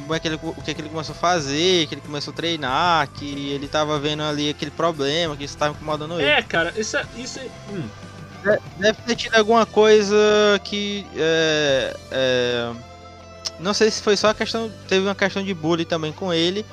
Como é que ele, o que, que ele começou a fazer, que ele começou a treinar, que ele tava vendo ali aquele problema, que isso tava incomodando ele. É, cara, isso é. Isso é hum. De- Deve ter tido alguma coisa que. É, é, não sei se foi só a questão. Teve uma questão de bullying também com ele.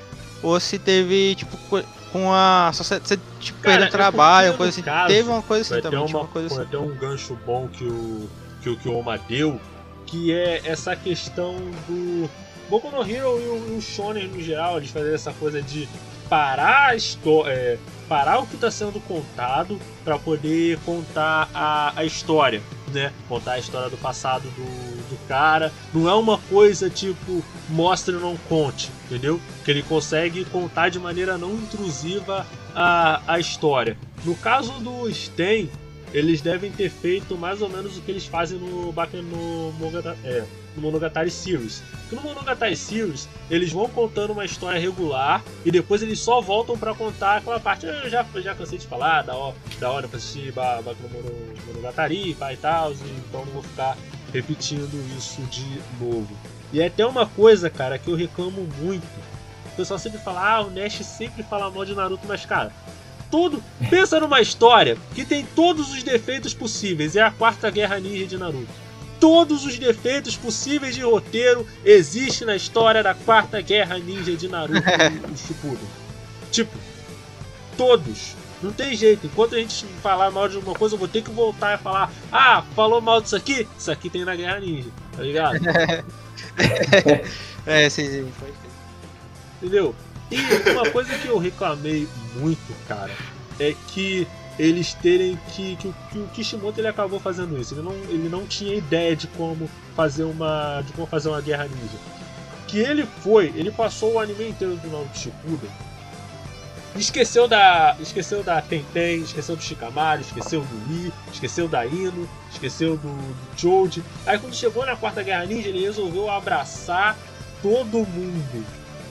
Ou se teve, tipo, co- com a sociedade. Tipo, Cara, perdendo é trabalho, uma coisa assim. caso, teve uma coisa assim também. ter, tipo, uma, uma coisa assim. ter um gancho bom que o que o Kioma deu, que é essa questão do Boku no Hero e o, e o Shonen no geral, eles fazem essa coisa de parar a história, parar o que está sendo contado para poder contar a, a história, né? Contar a história do passado do, do cara. Não é uma coisa tipo mostre e não conte, entendeu? Que ele consegue contar de maneira não intrusiva a, a história. No caso do Sten, eles devem ter feito mais ou menos o que eles fazem no Baken no Monogatari, é, no Monogatari Series. Porque no Monogatari Series, eles vão contando uma história regular e depois eles só voltam para contar aquela parte. Eu já, já cansei de falar, da, hora, da hora pra assistir Baku no Monogatari pai e tal, então não vou ficar repetindo isso de novo. E é até uma coisa, cara, que eu reclamo muito. O pessoal sempre fala, ah, o Nash sempre fala mal de Naruto, mas cara, tudo. Pensa numa história que tem todos os defeitos possíveis. É a quarta guerra ninja de Naruto. Todos os defeitos possíveis de roteiro existem na história da quarta guerra ninja de Naruto <laughs> e Shippuden. Tipo, todos. Não tem jeito. Enquanto a gente falar mal de alguma coisa, eu vou ter que voltar e falar: Ah, falou mal disso aqui? Isso aqui tem na Guerra Ninja. Tá ligado? <laughs> é, sim, sim. Entendeu? E uma coisa que eu reclamei muito, cara, é que eles terem que, que, que, o Kishimoto ele acabou fazendo isso. Ele não, ele não tinha ideia de como fazer uma de como fazer uma guerra ninja. Que ele foi, ele passou o anime inteiro do Naruto Shippuden. Esqueceu da, esqueceu da Tenten, esqueceu do Shikamaru, esqueceu do Lee, esqueceu da Ino, esqueceu do, do. Aí quando chegou na Quarta Guerra Ninja, ele resolveu abraçar todo mundo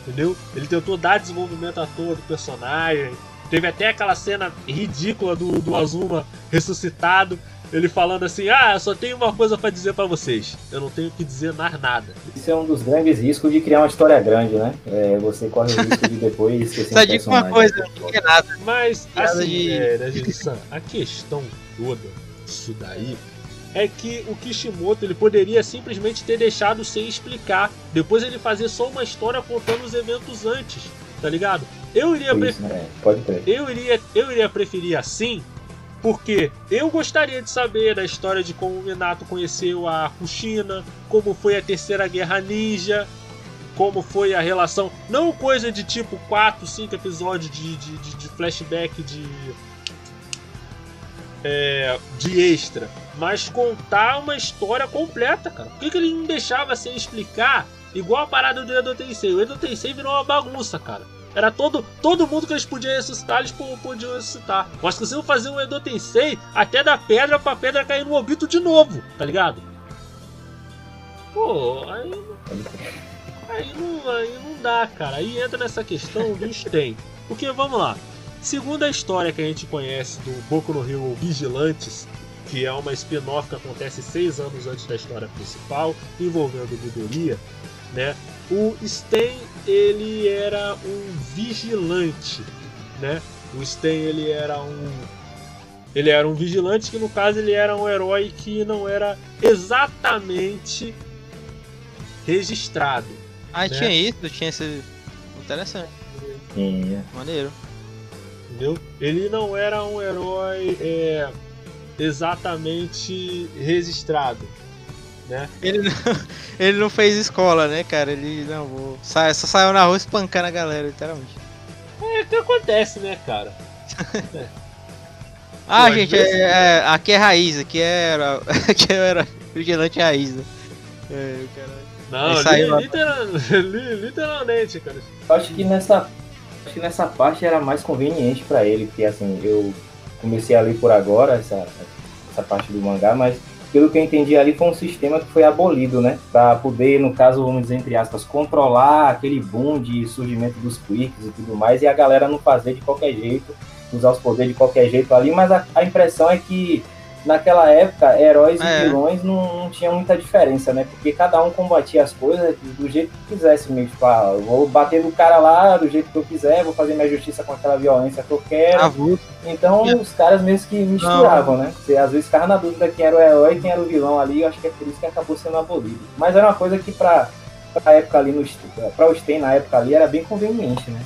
entendeu? Ele tentou dar desenvolvimento a todo personagem. Teve até aquela cena ridícula do, do Azuma ressuscitado. Ele falando assim: Ah, eu só tenho uma coisa para dizer para vocês. Eu não tenho que dizer mais nada. Isso é um dos grandes riscos de criar uma história grande, né? É, você corre o risco de depois <laughs> esquecer Só digo uma coisa, não é nada. Mas, assim, de... é, né, <laughs> a questão toda disso daí é que o Kishimoto ele poderia simplesmente ter deixado sem explicar. Depois ele fazer só uma história contando os eventos antes, tá ligado? Eu iria, Isso, né? Pode ter. eu iria, eu iria preferir assim, porque eu gostaria de saber da história de como o Minato conheceu a Kushina, como foi a Terceira Guerra Ninja, como foi a relação. Não coisa de tipo 4, 5 episódios de, de, de, de flashback de. É, de extra mas contar uma história completa, cara. Por que, que ele não deixava sem explicar? Igual a parada do Edo Tensei. O Edo Tensei virou uma bagunça, cara. Era todo, todo mundo que eles podiam ressuscitar, eles podiam ressuscitar. Mas não fazer um Edo Tensei, até da pedra pra pedra cair no Obito de novo, tá ligado? Pô, aí. Aí não, aí não dá, cara. Aí entra nessa questão dos tem. Porque vamos lá. Segundo a história que a gente conhece do Boku no Hero Vigilantes, que é uma spin-off que acontece seis anos antes da história principal, envolvendo Midoriya, né? O Sten ele era um vigilante, né? O Sten ele era um ele era um vigilante que no caso ele era um herói que não era exatamente registrado. Ah, né? tinha isso, tinha esse interessante. Maneiro. Entendeu? Ele não era um herói é, exatamente registrado. Né? Ele não, <laughs> ele não fez escola, né, cara? Ele não vou. Sa, só saiu na rua espancando a galera, literalmente. É o que acontece, né, cara? <laughs> é. Ah, Pô, gente, vezes... é, é, aqui é raiz, aqui era. <laughs> Aqui era vigilante raiz, né? É, Não, li, literal, li, literalmente, cara. Eu acho que nessa. Acho que nessa parte era mais conveniente para ele, porque assim, eu comecei a ler por agora essa, essa parte do mangá, mas pelo que eu entendi ali foi um sistema que foi abolido, né? Para poder, no caso, vamos dizer entre aspas, controlar aquele boom de surgimento dos quirks e tudo mais, e a galera não fazer de qualquer jeito, usar os poderes de qualquer jeito ali, mas a, a impressão é que naquela época, heróis é. e vilões não, não tinham muita diferença, né? Porque cada um combatia as coisas do jeito que quisesse mesmo. Tipo, ah, eu vou bater no cara lá do jeito que eu quiser, vou fazer minha justiça com aquela violência que eu quero. Ah, então, é. os caras mesmo que misturavam, não. né? Você às vezes ficava na dúvida quem era o herói e quem era o vilão ali, eu acho que é por isso que acabou sendo abolido. Mas era uma coisa que pra, pra época ali, no, pra o Sten na época ali, era bem conveniente, né?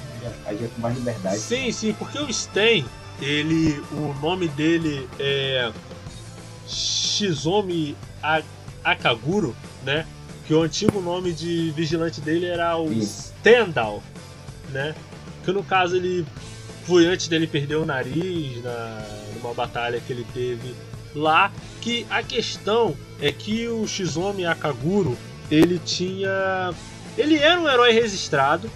Agia com mais liberdade. Sim, sim, porque o Sten, ele, o nome dele é Shizomi Akaguro, né? Que o antigo nome de vigilante dele era o Stendhal, né? Que no caso ele foi antes dele perder o nariz na, numa batalha que ele teve lá. Que a questão é que o Shizomi Akaguro ele tinha. Ele era um herói registrado,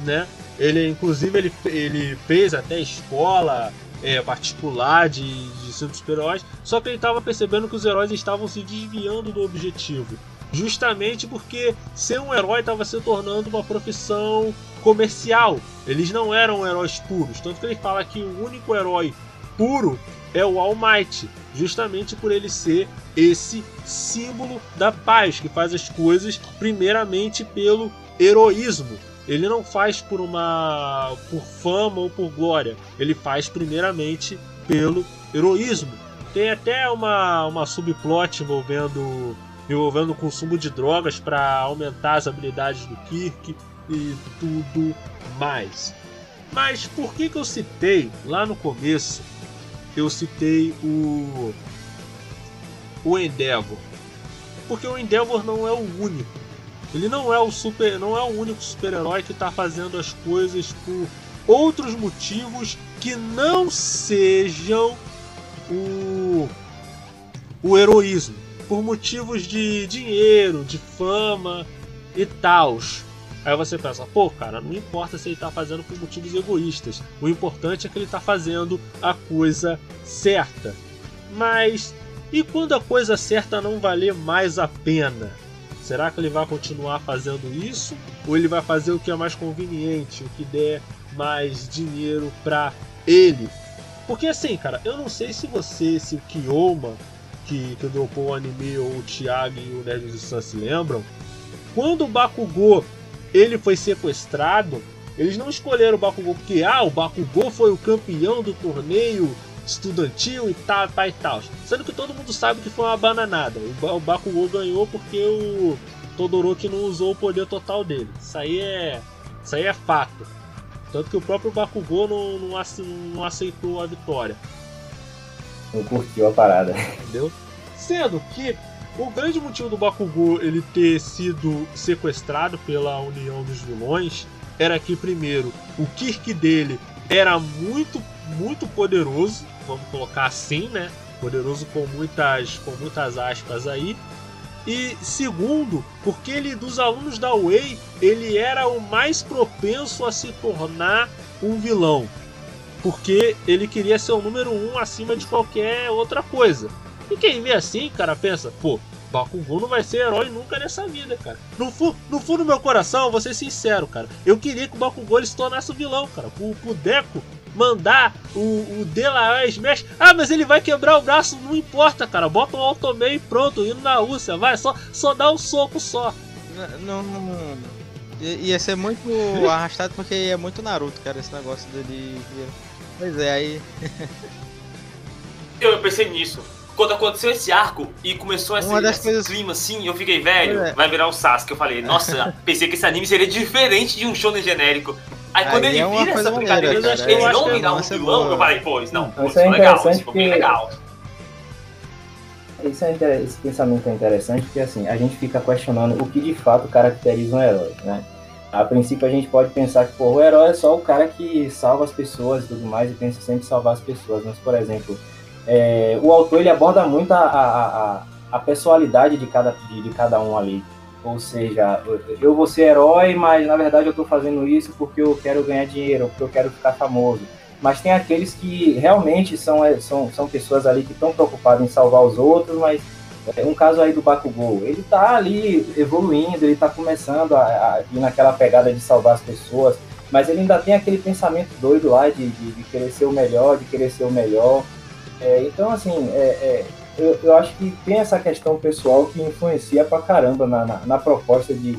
né? Ele, inclusive, ele, ele fez até escola é, particular de, de super-heróis, só que ele estava percebendo que os heróis estavam se desviando do objetivo. justamente porque ser um herói estava se tornando uma profissão comercial. Eles não eram heróis puros. Tanto que ele fala que o único herói puro é o All Might, justamente por ele ser esse símbolo da paz, que faz as coisas primeiramente pelo heroísmo. Ele não faz por uma por fama ou por glória, ele faz primeiramente pelo heroísmo. Tem até uma, uma subplot envolvendo envolvendo o consumo de drogas para aumentar as habilidades do Kirk e tudo mais. Mas por que, que eu citei lá no começo eu citei o o Endeavor. Porque o Endeavor não é o único. Ele não é o super, não é o único super-herói que está fazendo as coisas por outros motivos que não sejam o o heroísmo, por motivos de dinheiro, de fama e tal. Aí você pensa, pô, cara, não importa se ele tá fazendo por motivos egoístas. O importante é que ele tá fazendo a coisa certa. Mas e quando a coisa certa não valer mais a pena? Será que ele vai continuar fazendo isso? Ou ele vai fazer o que é mais conveniente, o que der mais dinheiro para ele? Porque assim, cara, eu não sei se você, se o Kiyoma, que, que dropou o anime, ou o Thiago e o Nerd de Sun se lembram, quando o Bakugou ele foi sequestrado, eles não escolheram o Bakugou porque ah, o Bakugou foi o campeão do torneio estudantil e tal, tal e tal. Sendo que todo mundo sabe que foi uma bananada. O Bakugou ganhou porque o Todoroki não usou o poder total dele. Isso aí é, isso aí é fato. Tanto que o próprio Bakugou não, não, não aceitou a vitória. Não curtiu a parada. Entendeu? Sendo que o grande motivo do Bakugou ele ter sido sequestrado pela União dos Vilões era que, primeiro, o Kirk dele era muito, muito poderoso, vamos colocar assim, né? Poderoso com muitas, com muitas aspas aí. E segundo, porque ele dos alunos da Way, ele era o mais propenso a se tornar um vilão. Porque ele queria ser o número um acima de qualquer outra coisa. E quem vê assim, cara, pensa, pô, Bakugou não vai ser herói nunca nessa vida, cara. No, fu no fundo do meu coração, vou ser sincero, cara. Eu queria que o Bakugou se tornasse o vilão, cara. O, o Deco mandar o, o Smash. Ah, mas ele vai quebrar o braço, não importa, cara. Bota um Automei e pronto, indo na Rússia, vai, só, só dá um soco só. Não, não, não. Ia ser muito <laughs> arrastado porque é muito Naruto, cara, esse negócio dele. Pois é, aí. <laughs> eu pensei nisso quando aconteceu esse arco e começou esse, esse coisas... clima assim, eu fiquei, velho, é. vai virar o Sasuke. Eu falei, nossa, <laughs> pensei que esse anime seria diferente de um shonen genérico. Aí, Aí quando ele é vira essa brincadeira, maneira, ele não virar um vilão, boa. eu falei, pô, isso não, pô, isso é legal, isso ficou bem legal. Isso é esse pensamento é interessante porque assim, a gente fica questionando o que de fato caracteriza um herói, né? A princípio a gente pode pensar que pô, o herói é só o cara que salva as pessoas e tudo mais e pensa sempre em salvar as pessoas, mas por exemplo, é, o autor ele aborda muito a, a, a, a pessoalidade de cada, de, de, cada um ali. Ou seja, eu vou ser herói, mas na verdade eu estou fazendo isso porque eu quero ganhar dinheiro, porque eu quero ficar famoso. Mas tem aqueles que realmente são, é, são, são pessoas ali que estão preocupadas em salvar os outros, mas é, um caso aí do Bakugou, ele está ali evoluindo, ele está começando a, a ir naquela pegada de salvar as pessoas, mas ele ainda tem aquele pensamento doido lá de, de, de querer ser o melhor, de querer ser o melhor. É, então, assim, é, é, eu, eu, acho que tem essa questão pessoal que influencia pra caramba na, na, na proposta de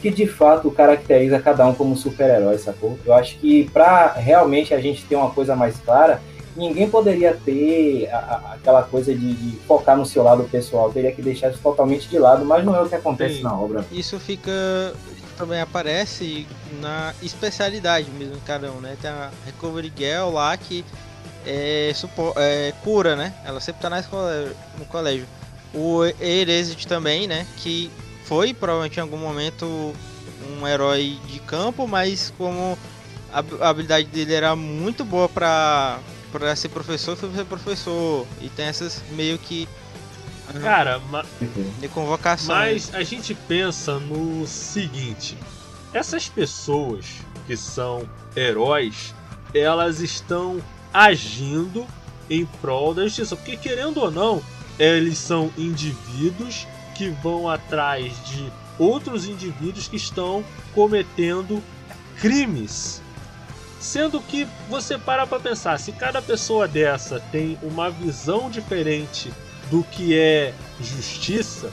que de fato caracteriza cada um como super-herói, sacou? Eu acho que para realmente a gente ter uma coisa mais clara, ninguém poderia ter a, a, aquela coisa de, de, focar no seu lado pessoal, teria que deixar isso totalmente de lado, mas não é o que acontece Sim. na obra. Isso fica também aparece na especialidade mesmo cada um, né? Tem a Recovery Girl lá que é, é, cura, né? Ela sempre tá na escola, no colégio. O Erezit também, né? Que foi provavelmente em algum momento um herói de campo, mas como a habilidade dele era muito boa pra, pra ser professor, foi ser professor. E tem essas meio que. Cara, de convocação. Mas a gente pensa no seguinte: essas pessoas que são heróis, elas estão agindo em prol da justiça. Porque, querendo ou não, eles são indivíduos que vão atrás de outros indivíduos que estão cometendo crimes. Sendo que você para para pensar, se cada pessoa dessa tem uma visão diferente do que é justiça,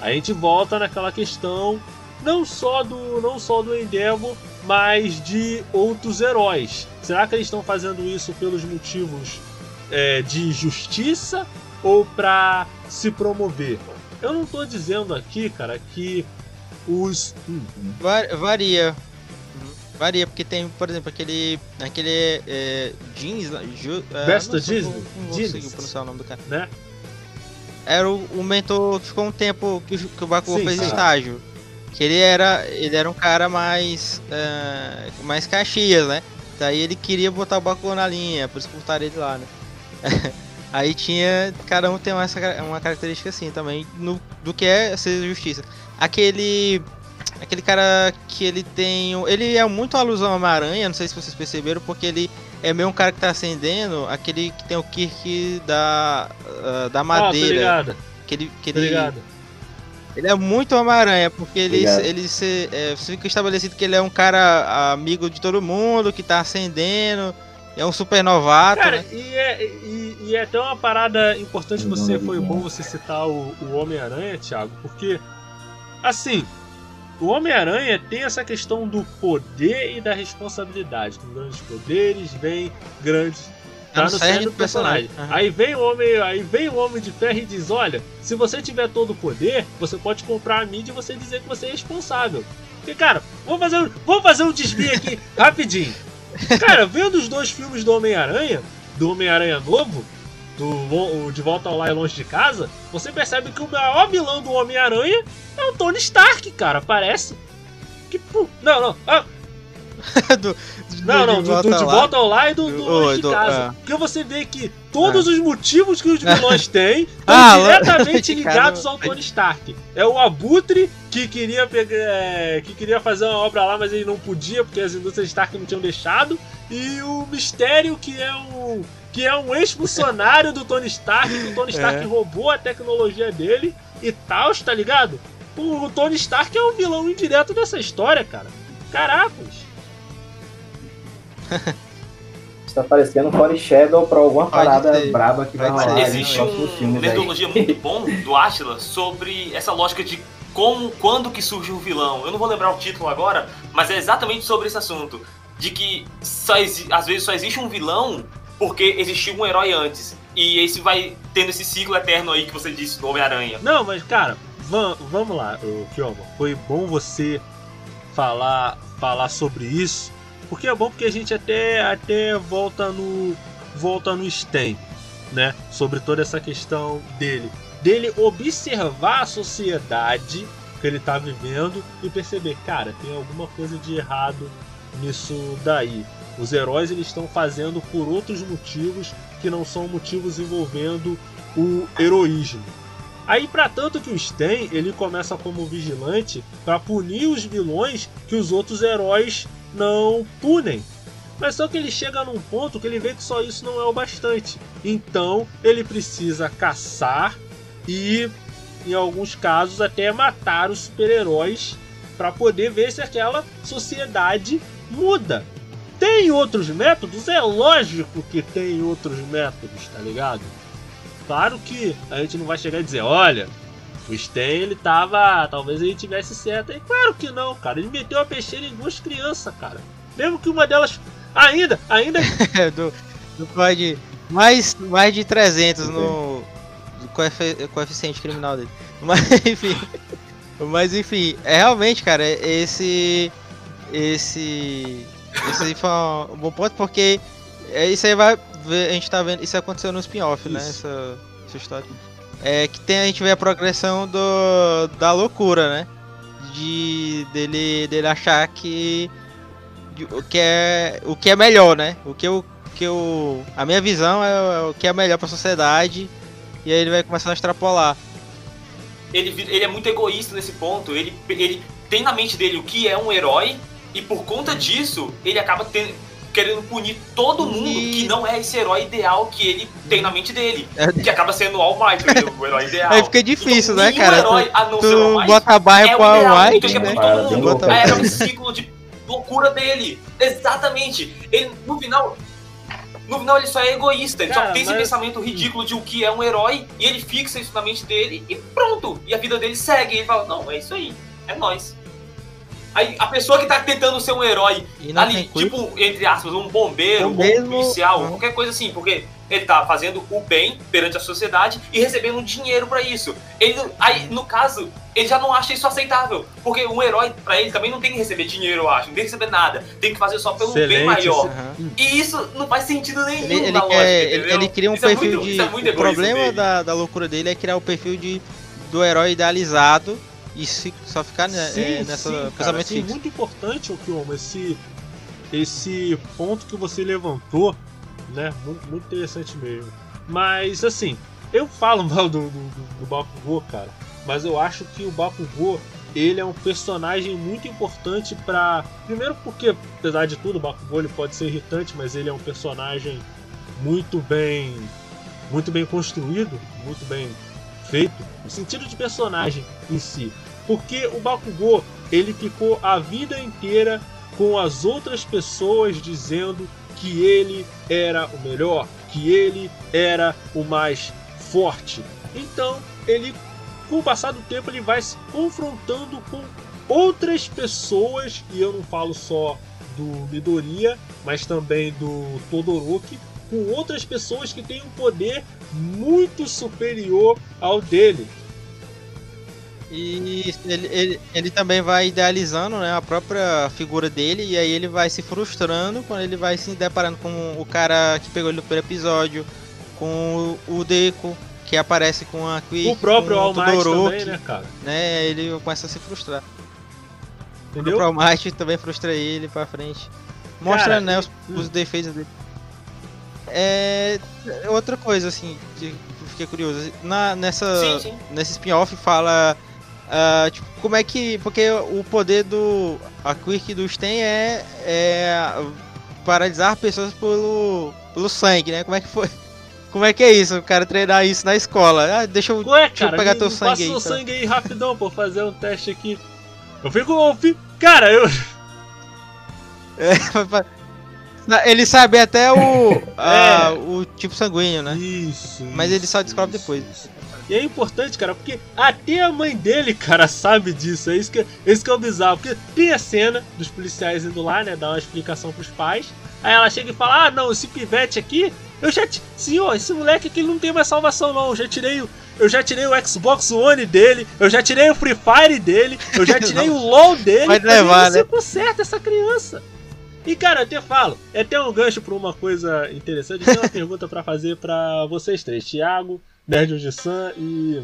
a gente volta naquela questão não só do não só do Endeavor, mas de outros heróis. Será que eles estão fazendo isso pelos motivos é, de justiça ou para se promover? Eu não estou dizendo aqui, cara, que os varia varia porque tem, por exemplo, aquele aquele é, jeans, ju, é, Besta Disney, não, não jeans, pronunciar o nome do cara, né? Era o, o mentor que ficou um tempo que, que o Bakugo fez estágio. Que ele era, ele era um cara mais, uh, mais caxias, né? Daí ele queria botar o Bakugo na linha, por isso que botaram ele lá, né? <laughs> Aí tinha. Cada um tem uma, uma característica assim também, no, do que é ser justiça. Aquele. Aquele cara que ele tem. Ele é muito alusão a Homem-Aranha, não sei se vocês perceberam, porque ele é meio um cara que tá acendendo, aquele que tem o Kirk da. Uh, da madeira. Ah, que ele, que ele, ele é muito Homem-Aranha, porque ele, ele se, é, fica estabelecido que ele é um cara amigo de todo mundo, que tá acendendo, é um super novato. Cara, né? e, é, e, e, é até uma parada importante você, foi bom você citar o, o Homem-Aranha, Thiago, porque, assim, o Homem-Aranha tem essa questão do poder e da responsabilidade. Com grandes poderes vem grandes Tá no cerne do personagem. Uhum. Aí vem o homem, aí vem o homem de ferro e diz: "Olha, se você tiver todo o poder, você pode comprar a mídia e você dizer que você é responsável". Porque, cara, vamos fazer, vamos fazer um desvio aqui <laughs> rapidinho. Cara, vendo os dois filmes do Homem-Aranha, do Homem-Aranha novo, do De Volta ao Lar e Longe de Casa, você percebe que o maior vilão do Homem-Aranha é o Tony Stark, cara, parece. Que, não, não. Ah, <laughs> do, não, não, do, do, de volta ao lar e do, do longe de casa. É. Porque você vê que todos é. os motivos que os vilões têm estão ah, diretamente <laughs> ligados ao Tony Stark. É o Abutre que queria pegar, é, que queria fazer uma obra lá, mas ele não podia porque as indústrias Stark não tinham deixado. E o Mistério que é um que é um ex-funcionário do Tony Stark, que o Tony <laughs> Stark é. roubou a tecnologia dele e tal, tá ligado? O Tony Stark é um vilão indireto dessa história, cara. Caracas. <laughs> Está parecendo um foreshadow pra alguma Pode parada ser. braba que vai rolar. Existe uma metodologia muito bom do Atila sobre essa lógica de como, quando que surge o vilão. Eu não vou lembrar o título agora, mas é exatamente sobre esse assunto. De que só às vezes só existe um vilão porque existiu um herói antes. E esse vai tendo esse ciclo eterno aí que você disse do Homem-Aranha. Não, mas cara, vamos lá, Kyomo. Foi bom você falar, falar sobre isso porque é bom porque a gente até, até volta no volta no Sten, né? Sobre toda essa questão dele. Dele observar a sociedade que ele tá vivendo e perceber, cara, tem alguma coisa de errado nisso daí. Os heróis eles estão fazendo por outros motivos que não são motivos envolvendo o heroísmo. Aí, para tanto que o Sten ele começa como vigilante para punir os vilões que os outros heróis não punem. Mas só que ele chega num ponto que ele vê que só isso não é o bastante. Então ele precisa caçar e, em alguns casos, até matar os super-heróis para poder ver se aquela sociedade muda. Tem outros métodos? É lógico que tem outros métodos, tá ligado? Claro que a gente não vai chegar e dizer, olha, o Stan, ele tava. Talvez ele tivesse certo. E claro que não, cara. Ele meteu a peixeira em duas crianças, cara. Mesmo que uma delas. Ainda, ainda. <laughs> do, do pode mais, mais de 300 no coeficiente criminal dele. <laughs> Mas enfim. Mas enfim, é realmente, cara, esse. Esse. Esse aí foi um bom ponto porque é, isso aí vai. A gente tá vendo. Isso aconteceu no spin-off, né? Essa, essa história é que tem, a gente vê a progressão do, da loucura, né? De dele, dele achar que o que é o que é melhor, né? O que eu que eu a minha visão é, é o que é melhor para a sociedade e aí ele vai começar a extrapolar. Ele, ele é muito egoísta nesse ponto. Ele, ele tem na mente dele o que é um herói e por conta disso ele acaba tendo, querendo punir todo mundo que não é esse herói ideal que ele tem na mente dele. Que acaba sendo o All Might, o herói <laughs> ideal. Aí fica difícil, Então, né, cara? herói, Tu, a não tu ser o All Might, bota a barra é o pro All ideal, Might, então ele quer né? punir todo mundo. Bota- Aí era um ciclo de loucura dele. Exatamente. Ele, no final. No final ele só é egoísta, ele Cara, só tem esse mas- pensamento ridículo de o que é um herói e ele fixa isso na mente dele e pronto. E a vida dele segue. E ele fala, não, é isso aí, é nós. Aí a pessoa que tá tentando ser um herói não ali, tipo, entre aspas, um bombeiro, um mesmo- policial, Uhum. qualquer coisa assim, porque ele tá fazendo o bem perante a sociedade e recebendo um dinheiro pra isso. Ele, aí, no caso, ele já não acha isso aceitável, porque um herói, pra ele, também não tem que receber dinheiro, eu acho, não tem que receber nada, tem que fazer só pelo bem Excelente, maior. Aham. E isso não faz sentido nenhum Ele, ele lógica, ele- ele cria um Isso é perfil muito- de. é o problema da, da loucura dele é criar o perfil de, do herói idealizado e se- só ficar né, Sim, é, nessa sim, cara, pensamento sim, fixo. muito importante, o Kioma, esse, esse ponto que você levantou, né? Muito, muito interessante mesmo. Mas, assim, eu falo <laughs> mal do, do, do, Bakugou, cara, mas eu acho que o Bakugou, ele é um personagem muito importante pra... Primeiro porque, apesar de tudo, o Bakugou ele pode ser irritante, mas ele é um personagem muito bem... Muito bem construído, muito bem feito, no sentido de personagem em si. Porque o Bakugou, ele ficou a vida inteira com as outras pessoas dizendo que ele era o melhor, que ele era o mais forte. Então, ele com o passar do tempo ele vai se confrontando com outras pessoas, e eu não falo só do Midoriya, mas também do Todoroki, com outras pessoas que têm um poder muito superior ao dele. E ele, ele, ele também vai idealizando né, a própria figura dele, e aí ele vai se frustrando quando ele vai se deparando com o cara que pegou ele no primeiro episódio, com o Deco, que aparece com a Quick, O próprio com o Todoroki, também, né, cara? né, Ele começa a se frustrar. Entendeu? O próprio All Might também frustra ele pra frente. Mostra Cara, né, os, os defeitos dele. É. Outra coisa, assim, que eu fiquei curioso. Na, nessa, Sim, sim. nesse spin-off fala. ah, tipo, como é que. Porque o poder do. A Quirk do Sten é. é paralisar pessoas pelo. pelo sangue, né? Como é que foi? <laughs> Como é que é isso? O cara treinar isso na escola. Ah, deixa eu, Ué, deixa eu cara, pegar me- teu me sangue passa aí. seu então. sangue aí rapidão pra fazer um teste aqui. Eu fico. Eu fico cara, eu. <laughs> Na- Ele sabe até o. <laughs> É. ah, o tipo sanguíneo, né? Isso. Mas ele isso, só descobre isso, depois. isso. E é importante, cara, porque até a mãe dele, cara, sabe disso. É isso que, é isso que é o bizarro. Porque tem a cena dos policiais indo lá, né? Dar uma explicação pros pais. Aí ela chega e fala: Ah, não, esse pivete aqui. Eu já. Senhor, esse moleque aqui não tem mais salvação, não. Eu já tirei o. Eu já tirei o Xbox One dele, eu já tirei o Free Fire dele, eu já <laughs> tirei o LOL dele. Mas levar, você né? conserta essa criança. E cara, eu até falo, é até um gancho pra uma coisa interessante. Eu tenho uma <laughs> pergunta pra fazer pra vocês três: Thiago, Nerd Oji-san e.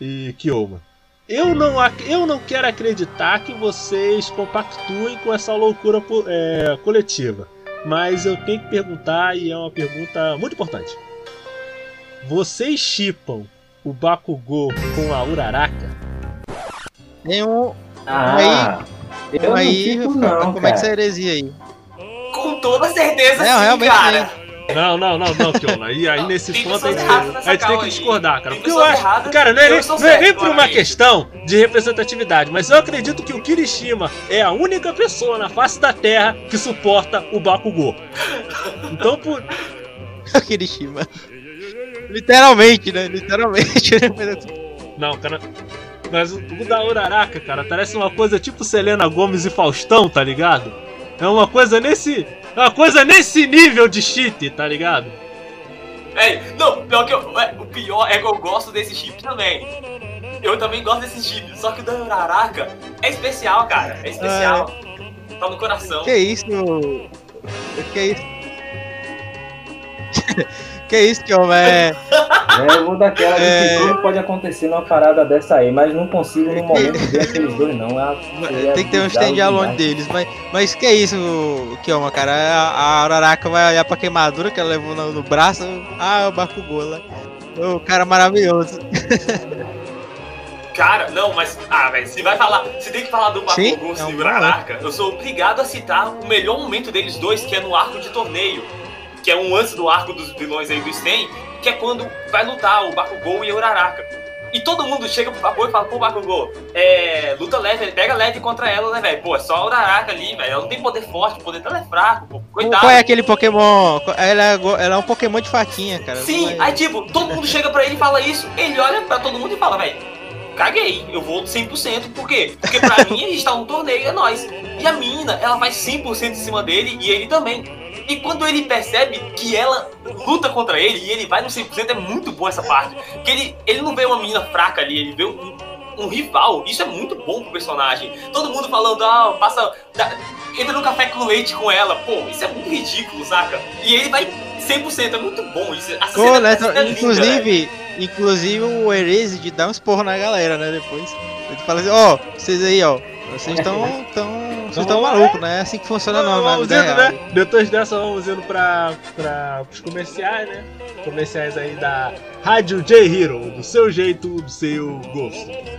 e Kioma. Eu não, eu não quero acreditar que vocês compactuem com essa loucura é, coletiva. Mas eu tenho que perguntar, e é uma pergunta muito importante. Vocês chipam o Bakugou com a Uraraka? Tem um. Ah, eu não aí, fico não, como é que essa cara. heresia aí? Com toda certeza, Não, sim, realmente cara. Não, não, não, não, Kiona. E aí nesse Tem ponto a gente, a tem que aí. discordar, cara. Porque eu acho. erradas Cara, não é e eu nem, não é nem por uma claramente. questão de representatividade, mas eu acredito que o Kirishima é a única pessoa na face da Terra que suporta o Bakugou. Então, por. O <laughs> Kirishima. Literalmente, né? Literalmente. <laughs> Não, cara. Mas o da Uraraka, cara, parece uma coisa tipo Selena Gomes e Faustão, tá ligado? É uma coisa nesse. É uma coisa nesse nível de cheat, tá ligado? É, não, pior que eu, é, o pior é que eu gosto desse chip também. Eu também gosto desse chip, só que o da Uraraka é especial, cara. É especial. Tá no coração. que isso? Que isso? <laughs> que isso, que homem? É... <laughs> É, eu vou daquela de É. que tudo pode acontecer numa parada dessa aí, mas não consigo no momento ver aqueles dois, não. É, Tem que ter um stand alone deles. Mas, mas que isso, Kioma, cara? A, a Araraca vai olhar pra queimadura que ela levou no, no braço. Ah, o Bakugou lá. O cara maravilhoso. Cara, não, mas. Ah, velho, se vai falar. Se tem que falar do Bakugou Sim, é e bom Uraraka, eu sou obrigado a citar o melhor momento deles dois, que é no arco de torneio. Que é um antes do arco dos vilões aí do Sten, que é quando vai lutar o Bakugou e a Uraraka. E todo mundo chega pro Bakugou e fala, pô, Bakugou, é, luta leve, ele pega leve contra ela, né, velho? Pô, é só a Uraraka ali, velho. Ela não tem poder forte, o poder dela é fraco, pô. Coitado. Qual é aquele Pokémon? Ela é, ela é um Pokémon de faquinha, cara. Sim, é- aí tipo, todo mundo chega pra ele e fala isso, ele olha pra todo mundo e fala, velho, caguei, eu vou 100%, por quê? Porque pra <laughs> mim a gente tá num torneio, é nóis. E a menina, ela vai 100% em cima dele e ele também. E quando ele percebe que ela luta contra ele e ele vai no 100%, é muito bom essa parte. Porque ele, ele não vê uma menina fraca ali, ele vê um, um rival. Isso é muito bom pro personagem. Todo mundo falando, ah, passa. dá- entra no café com leite com ela. Pô, isso é muito ridículo, saca? E ele vai 100%, é muito bom isso. Essa Pô, cena- né, essa cena é linda, inclusive, inclusive o Erased dá uns porros na galera, né, depois. Ele fala assim, ó, vocês aí, ó, vocês estão tão, vocês estão malucos, né? É assim que funciona não, na vamos indo, né? Depois dessa, vamos indo para os comerciais, né? Comerciais aí da Rádio J Hero, do seu jeito, do seu gosto.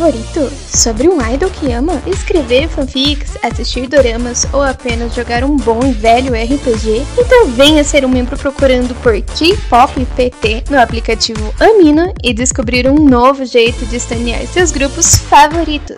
Sobre um idol que ama? Escrever fanfics, assistir doramas ou apenas jogar um bom e velho RPG? Então venha ser um membro procurando por K-Pop PT no aplicativo Amino e descobrir um novo jeito de estanear seus grupos favoritos.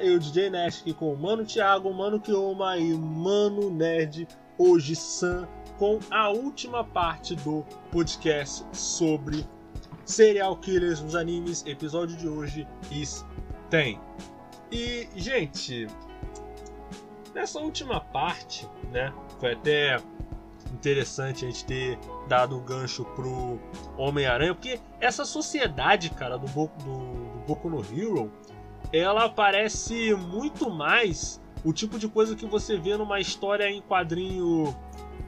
Eu, DJ Nash, aqui com o Mano Thiago, Mano Kioma e Mano Nerd hoje San com a última parte do podcast sobre serial killers nos animes. Episódio de hoje tem. E, gente, nessa última parte, né? Foi até interessante a gente ter dado o gancho pro Homem-Aranha, porque essa sociedade, cara, do do, do Boku no Hero, ela parece muito mais o tipo de coisa que você vê numa história em quadrinho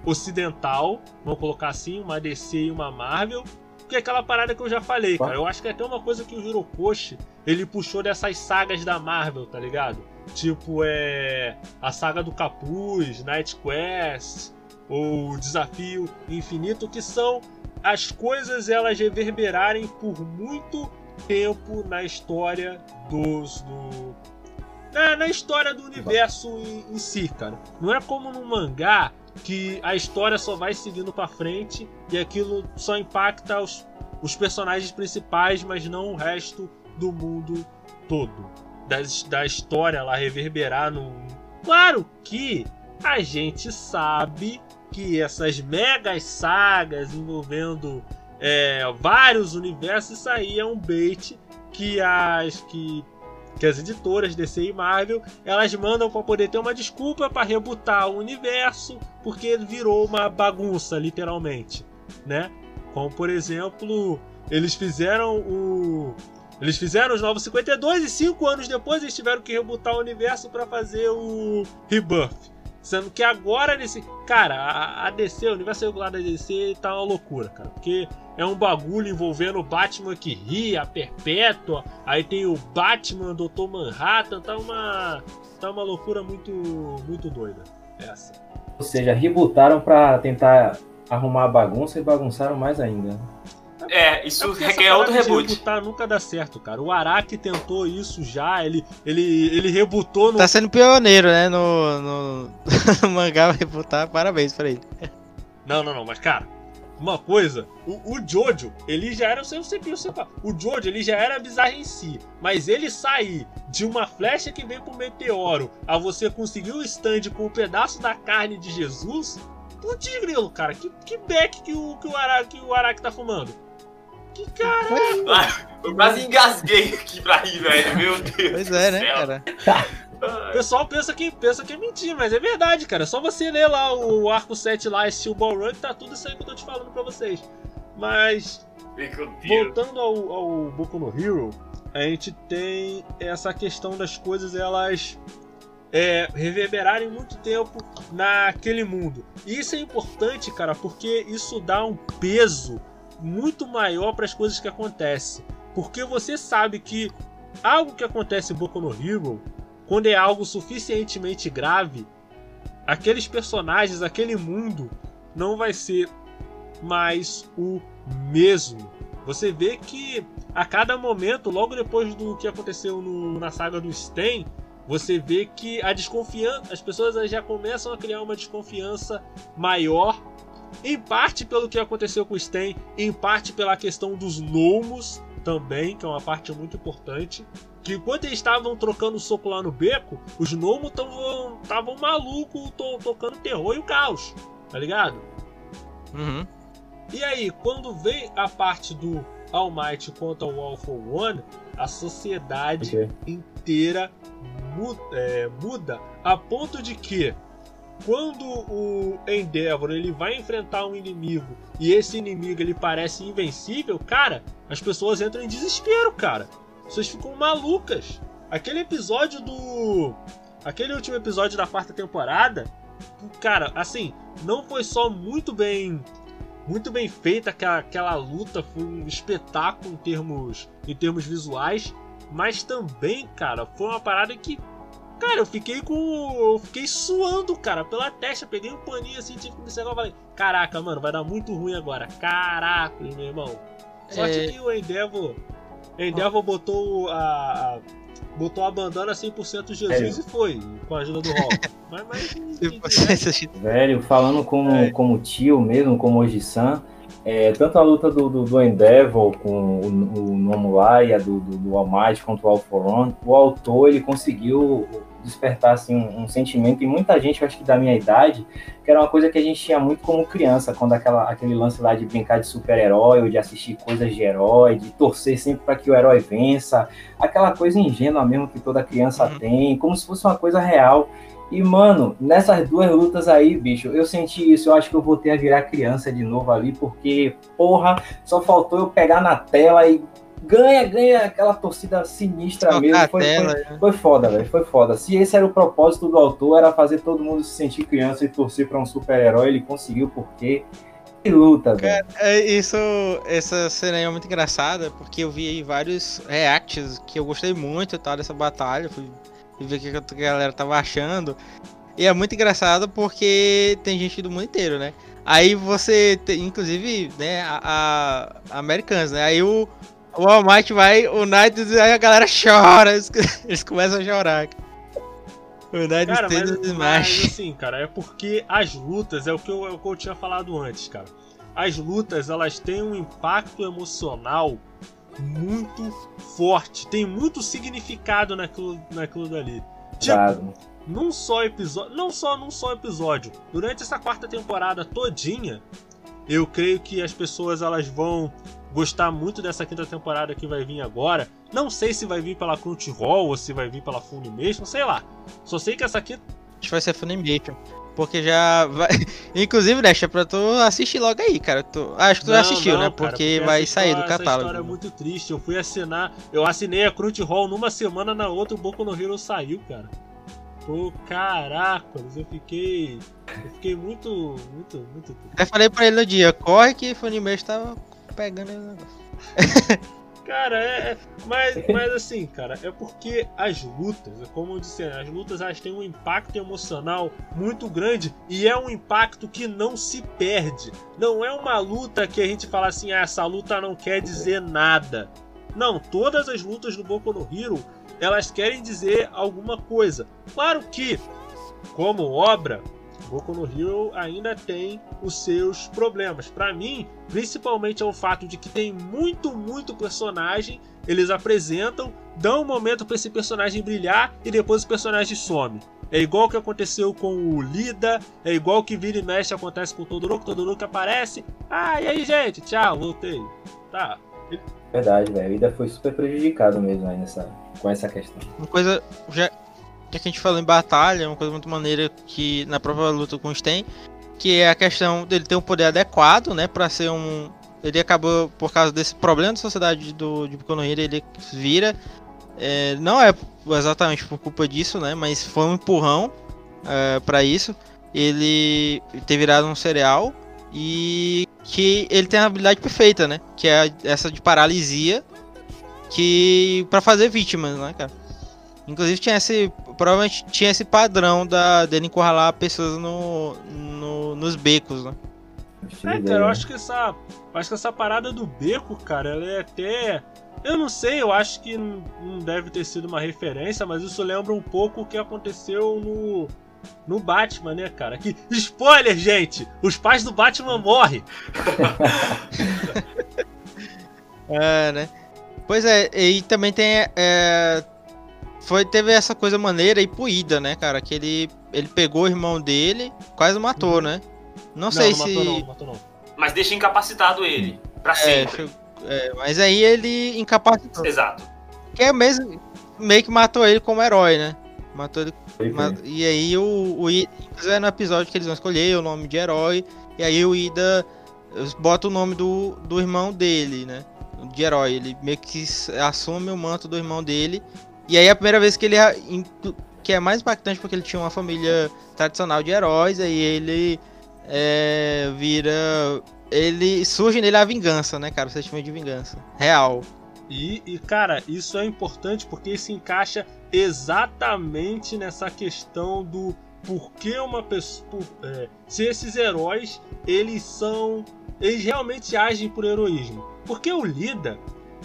ocidental, vamos colocar assim, uma DC e uma Marvel, que é aquela parada que eu já falei, cara. Eu acho que é até uma coisa que o Hirokoshi, ele puxou dessas sagas da Marvel, tá ligado? Tipo, é a saga do Capuz, Night Quest, ou Desafio Infinito, que são as coisas elas reverberarem por muito tempo na história dos. Do, na, na história do universo em, em si, cara. Não é como no mangá que a história só vai seguindo pra frente e aquilo só impacta os, os personagens principais, mas não o resto do mundo todo. Da, da história lá reverberar no. Claro que a gente sabe que essas megas sagas envolvendo é, vários universos, isso aí é um bait que as que que as editoras DC e Marvel, elas mandam para poder ter uma desculpa para rebutar o universo, porque virou uma bagunça, literalmente, né? Como por exemplo, eles fizeram o eles fizeram os Novos 52 e cinco anos depois eles tiveram que rebutar o universo para fazer o Rebirth. Sendo que agora nesse. Cara, a, a DC, o universo regular da DC tá uma loucura, cara. Porque é um bagulho envolvendo o Batman que ri, a Perpétua, aí tem o Batman, Dr. Manhattan, tá uma. Tá uma loucura muito. muito doida. Essa. Ou seja, rebutaram pra tentar arrumar a bagunça e bagunçaram mais ainda. É, isso é requer outro reboot. Rebutar nunca dá certo, cara. O Araki tentou isso já, ele, ele, ele rebutou no. Tá sendo pioneiro, né? No, no... <laughs> no mangá rebutar, parabéns pra ele. Não, não, não, mas cara, uma coisa, o, o Jojo, ele já era, eu sei, eu o Jojo, ele já era bizarro em si, mas ele sair de uma flecha que vem pro meteoro a você conseguir o stand com um pedaço da carne de Jesus, putz grilo, cara, que, que beck que o, que o, Araki, que o Araki tá fumando? Que caralho! Eu quase engasguei aqui pra rir, velho. Meu Deus. Pois é, né, cara? O pessoal pensa que, pensa que é mentira, mas é verdade, cara. É só você ler lá o arco 7 lá, Steel Ball Run, que tá tudo isso aí que eu tô te falando pra vocês. Mas. Voltando ao, ao Boku no Hero, a gente tem essa questão das coisas elas é, reverberarem muito tempo naquele mundo. E isso é importante, cara, porque isso dá um peso muito maior para as coisas que acontecem. Porque você sabe que algo que acontece em Boku no Hero, quando é algo suficientemente grave, aqueles personagens, aquele mundo não vai ser mais o mesmo. Você vê que a cada momento, logo depois do que aconteceu no, na saga do Sten, você vê que a desconfiança, as pessoas já começam a criar uma desconfiança maior em parte pelo que aconteceu com o Sten, em parte pela questão dos gnomos também, que é uma parte muito importante. Que enquanto eles estavam trocando soco lá no beco, os gnomos estavam malucos, to, tocando terror e o caos, tá ligado? Uhum. E aí, quando vem a parte do All Might contra o All for One, a sociedade okay. inteira muda, é, muda a ponto de que quando o Endeavor ele vai enfrentar um inimigo e esse inimigo ele parece invencível, cara, as pessoas entram em desespero, cara. Vocês ficam malucas. Aquele episódio do. Aquele último episódio da quarta temporada, cara, assim, não foi só muito bem. Muito bem feita aquela, aquela luta, foi um espetáculo em termos, em termos visuais, mas também, cara, foi uma parada que Cara, eu fiquei com. Eu fiquei suando, cara, pela testa. Peguei um paninho assim, tive que me secar. Falei, caraca, mano, vai dar muito ruim agora. Caraca, meu irmão. Sorte é... que o Endeavor. Endeavor botou a. Botou a bandana 100% Jesus é. e foi, com a ajuda do Hulk. mas, mas, <laughs> Velho, falando como, é. como tio mesmo, como Oji-san, é, tanto a luta do, do, do Endeavor com o, o Nomulaya, do, do, do All Might contra o All For One, o autor ele conseguiu despertar assim, um, um, sentimento em muita gente, eu acho que da minha idade, que era uma coisa que a gente tinha muito como criança, quando aquela, aquele lance lá de brincar de super-herói, ou de assistir coisas de herói, de torcer sempre para que o herói vença, aquela coisa ingênua mesmo que toda criança uhum. tem, como se fosse uma coisa real. E, mano, nessas duas lutas aí, bicho, eu senti isso. Eu acho que eu voltei a virar criança de novo ali, porque, porra, só faltou eu pegar na tela e ganha, ganha aquela torcida sinistra mesmo. Foi, foi, né? foi, foda, velho. Foi foda. Se esse era o propósito do autor, era fazer todo mundo se sentir criança e torcer para um super-herói, ele conseguiu porque. Que luta, velho. É, isso, essa cena é muito engraçada, porque eu vi aí vários reacts que eu gostei muito tá, dessa batalha. Fui, ver o que a galera tava achando. E é muito engraçado porque tem gente do mundo inteiro, né? Aí você tem, inclusive, né, a, a né? Aí o, o All Might vai, o Knight, aí a galera chora, eles, eles começam a chorar. O Knight cara, mas, mas assim, cara, é porque as lutas, é o, que eu, é o que eu tinha falado antes, cara. As lutas, elas têm um impacto emocional muito forte, tem muito significado naquilo, naquilo dali. Tipo, claro. num só episódio, não só num só episódio, durante essa quarta temporada todinha, Eu creio que as pessoas elas vão gostar muito dessa quinta temporada que vai vir agora. Não sei se vai vir pela Crunchyroll ou se vai vir pela Funimation, sei lá. Só sei que essa quinta Acho que vai ser Funimation. Porque já vai. <laughs> Inclusive, deixa pra tu assistir logo aí, cara. Tu... Ah, acho que tu já Não, assistiu, não, né? cara, Porque, vai essa sair do história- Essa catálogo. história é muito triste. Eu fui assinar, eu assinei a Crunchyroll numa semana, na outra o Boku no Hero saiu, cara. Pô, caracas, eu fiquei. Eu fiquei muito. muito, muito. Até falei pra ele no dia, corre que Funimation tava pegando negócio. <laughs> Cara, é. é- Mas, mas assim, cara, é porque as lutas, como eu disse, as lutas elas têm um impacto emocional muito grande e é um impacto que não se perde. Não é uma luta que a gente fala assim, ah, essa luta não quer dizer nada. Não, todas as lutas do Boku no Hero elas querem dizer alguma coisa. Claro que, como obra, Boku no Hero ainda tem os seus problemas. Pra mim, principalmente é o fato de que tem muito, muito personagem. Eles apresentam, dão um momento pra esse personagem brilhar e depois o personagem some. É igual o que aconteceu com o Lida, é igual o que vira e mexe acontece com o Todoroki, Todoroki aparece. Ah, e aí, gente? Tchau, voltei. Tá. Verdade, velho. A Ida foi super prejudicado mesmo aí nessa, com essa questão. Uma coisa, já, que a gente falou em batalha, uma coisa muito maneira que na própria luta com o Sten, que é a questão dele ter um poder adequado, né, para ser um ele acabou por causa desse problema da sociedade do de Boku no Hero, ele vira é, não é exatamente por culpa disso, né, mas foi um empurrão é, para isso. Ele ter virado um cereal e que ele tem a habilidade perfeita, né, que é essa de paralisia que para fazer vítimas, né, cara? Inclusive tinha esse. Provavelmente tinha esse padrão da, dele encurralar pessoas no, no- nos becos, né? É, cara, eu acho que essa. Acho que essa parada do beco, cara, ela é até. Eu não sei, eu acho que não não deve ter sido uma referência, mas isso lembra um pouco o que aconteceu no. No Batman, né, cara? Que. <laughs> Spoiler, gente! Os pais do Batman morrem! <laughs> É, né? Pois é, e também tem. é, foi, teve essa coisa maneira e puída, né, cara? Que ele, ele pegou o irmão dele, quase matou, né? Não, sei não se. matou não, matou não. Mas deixa incapacitado ele. Pra É, sempre. é, mas aí ele incapacitou. Exato. Que é mesmo. Meio que matou ele como herói, né? Matou ele. Foi. E aí o, o Ida. É no episódio que eles vão escolher o nome de herói. E aí o Ida bota o nome do, do irmão dele, né? De herói. Ele meio que assume o manto do irmão dele. E aí a primeira vez que ele. Que é mais impactante porque ele tinha uma família tradicional de heróis. Aí ele. é, vira. Ele surge nele a vingança, né, cara? O sentimento de vingança. Real. E, e, cara, isso é importante porque isso encaixa exatamente nessa questão do porquê uma pessoa. por- é, se esses heróis eles são. Eles realmente agem por heroísmo. Porque o Lida,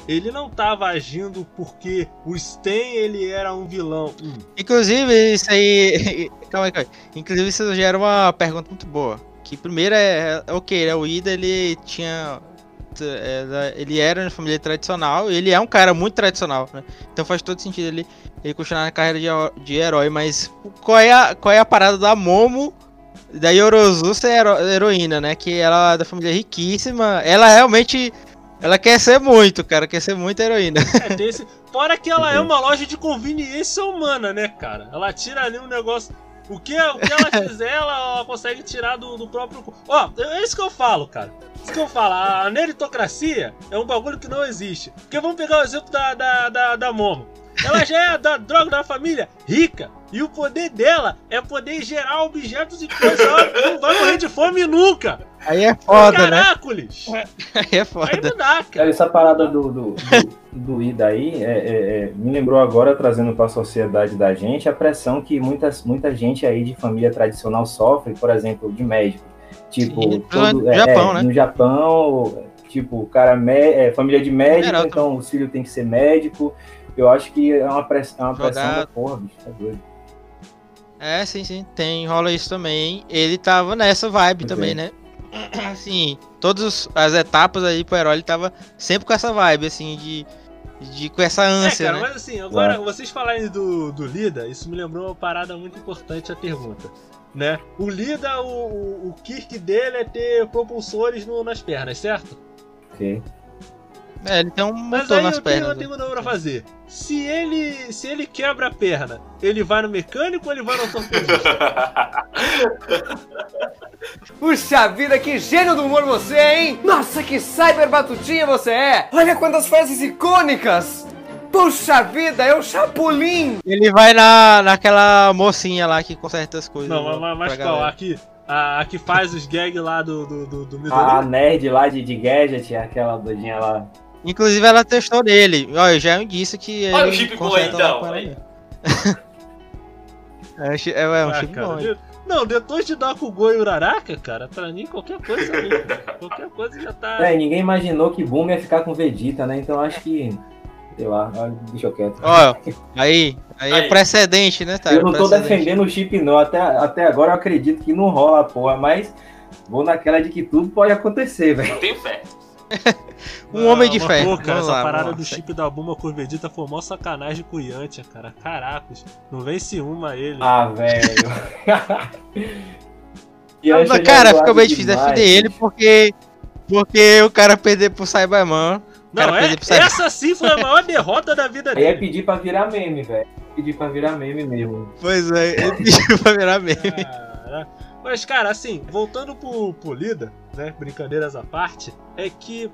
ele não tava agindo porque o Sten ele era um vilão. Hum, Inclusive, isso aí. <laughs> calma aí, calma aí. Inclusive, isso gera uma pergunta muito boa. Que primeiro é. é ok, né? O Ida ele tinha. é, Ele era uma família tradicional, ele é um cara muito tradicional, né? Então faz todo sentido ele, ele continuar na carreira de, de herói, mas qual é, a, qual é a parada da Momo da Yorozu ser hero- heroína, né? Que ela é da família riquíssima, ela realmente. Ela quer ser muito, cara, quer ser muito heroína. É, tem esse... Fora que ela é uma loja de conveniência humana, né, cara? Ela tira ali um negócio. O que, o que ela quiser, ela, consegue tirar do, do próprio. Ó, é isso que eu falo, cara. Isso que eu falo. A meritocracia é um bagulho que não existe. Porque vamos pegar o exemplo da, da, da, da Momo. Ela já é da droga da família rica. E o poder dela é poder gerar objetos e coisas. Ela não vai morrer de fome nunca. Aí é foda, né? Caracoles. Aí é foda. Aí não dá, cara. Essa parada do, do, do, do Ida aí é, é, é, me lembrou agora, trazendo para a sociedade da gente, a pressão que muitas, muita gente aí de família tradicional sofre, por exemplo, de médico. Tipo, Sim, todo, no é, Japão, é, né? no Japão, tipo, o cara é, é família de médico, então o filho tem que ser médico. Eu acho que é uma, press, é uma pressão da porra, bicho, tá doido. É, sim, sim. Tem, rola isso também. Ele tava nessa vibe também, né? <clears throat> Assim, todas as etapas aí pro herói, ele tava sempre com essa vibe, assim, de. de com essa ânsia, é, cara, né? mas assim, agora Claro. vocês falarem do, do Lida, isso me lembrou uma parada muito importante a pergunta. né? O Lida, o, o, o Kirk dele é ter propulsores no- nas pernas, certo? Ok. É, ele tem um Mas motor aí nas eu tenho, pernas. eu tenho uma pra fazer. Se ele, se ele quebra a perna, ele vai no mecânico ou ele vai no ortopedista? <laughs> Puxa vida, que gênio do humor você é, hein? Nossa, que cyber batutinha você é! Olha quantas frases icônicas! Puxa vida, é o Chapolin! Ele vai na, naquela mocinha lá que conserta as coisas. Não, lá mas, mas qual? Aqui, a, a que faz os gags lá do, do, do, do Midori? A, a nerd lá de, de gadget, aquela doidinha lá. Inclusive ela testou nele. Olha, já é um indício que Olha ele o chip bom então, com aí. <laughs> É, um é, é um Ah, chip cara, bom. de- Não, depois de Dakugou e Uraraka, cara, pra mim qualquer coisa é. <laughs> Qualquer coisa já tá. É, ninguém imaginou que Boom ia ficar com Vegeta, né? Então acho que. Sei lá, olha, deixa eu quieto. Ó, <laughs> aí, aí, é Aí. precedente, né, tá? eu não tô Precedente. defendendo o chip, não. Até, até agora eu acredito que não rola a porra, mas vou naquela de que tudo pode acontecer, velho. Eu tenho fé. <laughs> Um homem de mas, fé. Pô, cara, essa lá, parada do chip da Buma com o Vegeta foi mó sacanagem com o Yantia, cara. Caracos. Não vence uma ele. Ah, velho. <laughs> E achei cara, ficou bem difícil demais, defender ele porque. Porque o cara perder pro Cyberman. Não, é, pro Cyberman. essa sim foi a maior derrota da vida Aí é dele. pedir pra virar meme, velho. Pedir pra virar meme mesmo. Pois é, ele pediu pra virar meme. Cara, Mas, cara, assim, voltando pro, pro Lida, né? Brincadeiras à parte, é que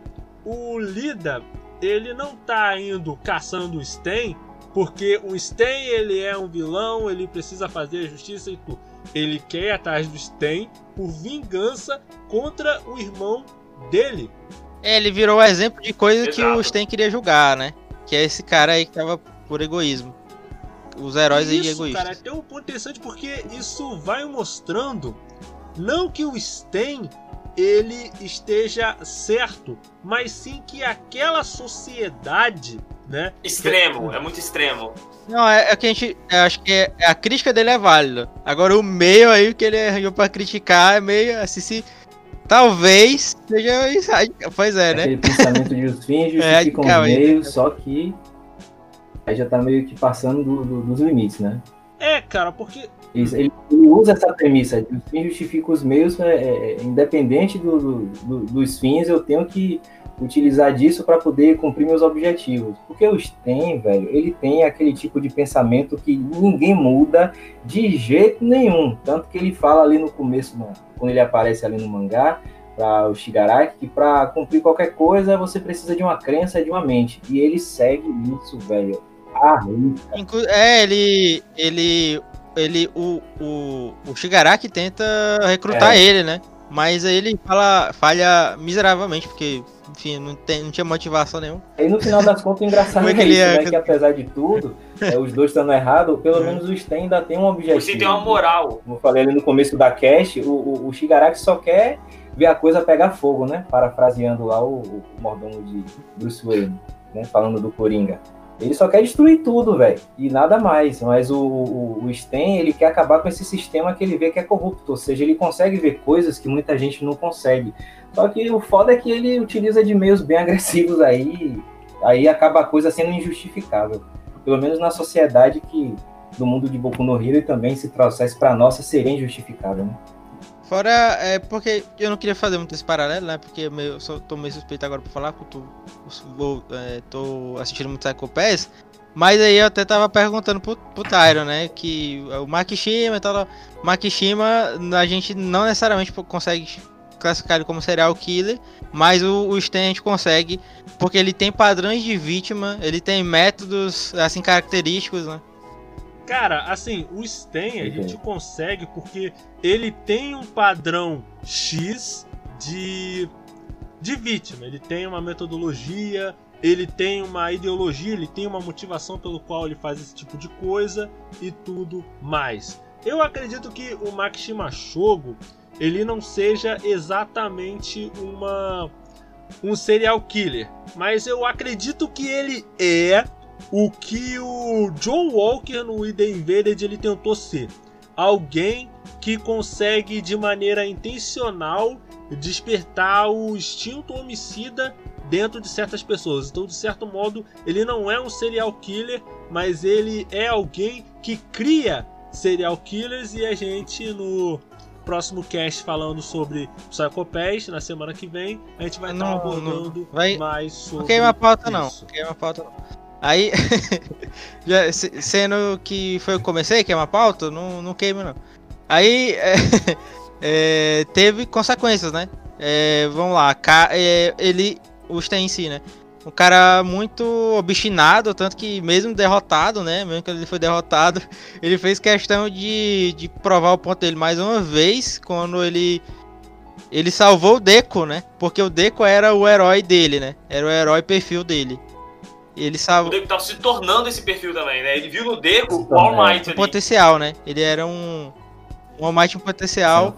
o Lida, ele não tá indo caçando o Sten, porque o Sten, ele é um vilão, ele precisa fazer a justiça e tudo. Ele quer ir atrás do Sten por vingança contra o irmão dele. É, ele virou o exemplo de coisa que Exato. o Sten queria julgar, né? Que é esse cara aí que tava por egoísmo. Os heróis aí isso, egoístas. cara, tem um ponto interessante porque isso vai mostrando não que o Sten ele esteja certo, mas sim que aquela sociedade, né? Extremo, é muito extremo. Não, é, é que a gente. eu acho que é- a crítica dele é válida. Agora o meio aí que ele arranjou pra criticar é meio assim se. Talvez seja isso. aí. Pois é, né? Aquele pensamento de os fins <laughs> É, justificam os aí. meios, só que aí já tá meio que passando do- do- dos limites, né? É, cara, porque Isso, Ele, ele usa essa premissa os fins justificam os meios, é, é, é, independente do- do- do- dos fins, eu tenho que utilizar disso para poder cumprir meus objetivos. Porque o Sten, velho, ele tem aquele tipo de pensamento que ninguém muda de jeito nenhum. Tanto que ele fala ali no começo, né, quando ele aparece ali no mangá, para o Shigaraki, que para cumprir qualquer coisa você precisa de uma crença, de uma mente. E ele segue isso, velho. Ah, É, ele. Ele. Ele. O, o, o Shigaraki tenta recrutar É. ele, né? Mas aí ele fala, falha miseravelmente, porque, enfim, não, tem, não tinha motivação nenhuma. E no final das contas, o engraçado é, é que ele isso, é? né? Que apesar de tudo, é, os dois estando errados, pelo menos o Sten ainda tem um objetivo. Você tem uma moral. Como eu falei ali no começo da cast, o, o, o Shigaraki só quer ver a coisa pegar fogo, né? Parafraseando lá o, o mordomo de Bruce Wayne, né? Falando do Coringa. Ele só quer destruir tudo, velho. E nada mais. Mas o, o, o Sten, ele quer acabar com esse sistema que ele vê que é corrupto. Ou seja, ele consegue ver coisas que muita gente não consegue. Só que o foda é que ele utiliza de meios bem <laughs> agressivos aí. Aí acaba a coisa sendo injustificável. Pelo menos na sociedade que do mundo de Boku no Hero e também se trouxesse pra nossa seria injustificável, né? Fora, é porque eu não queria fazer muito esse paralelo, né? Porque eu meio, só tô meio suspeito agora pra falar, porque eu tô, vou, é, tô assistindo muito Psycho Pass. Mas aí eu até tava perguntando pro, pro Tyron, né? Que o Makishima e tal. Makishima, a gente não necessariamente consegue classificar ele como serial killer, mas o, o Stan a gente consegue, porque ele tem padrões de vítima, ele tem métodos, assim, característicos, né? Cara, assim, o Sten a gente consegue porque ele tem um padrão X de, de vítima. Ele tem uma metodologia, ele tem uma ideologia, ele tem uma motivação pelo qual ele faz esse tipo de coisa e tudo mais. Eu acredito que o Makishima Shogo ele não seja exatamente uma um serial killer, mas eu acredito que ele é o que o John Walker no The Invaded ele tentou ser. Alguém que consegue de maneira intencional despertar o instinto homicida dentro de certas pessoas. Então, de certo modo, ele não é um serial killer, mas ele é alguém que cria serial killers e a gente no próximo cast falando sobre Psycho Pass, na semana que vem, a gente vai estar abordando não vai- mais sobre Não queima a pauta isso. Não queima a pauta não. Aí, <laughs> já, se- sendo que foi que comecei, queima a pauta, não, não queima não. Aí, <laughs> é, é, teve consequências, né? É, vamos lá, é, ele, o Sten em si, né? Um cara muito obstinado, tanto que mesmo derrotado, né? Mesmo que ele foi derrotado, <laughs> ele fez questão de, de provar o ponto dele mais uma vez, quando ele ele salvou o Deco, né? Porque o Deco era o herói dele, né? Era o herói perfil dele. Ele O salvou Deco tava se tornando esse perfil também, né? Ele viu no Deco o. All Might um ali. potencial, né? Ele era um um All Might um potencial.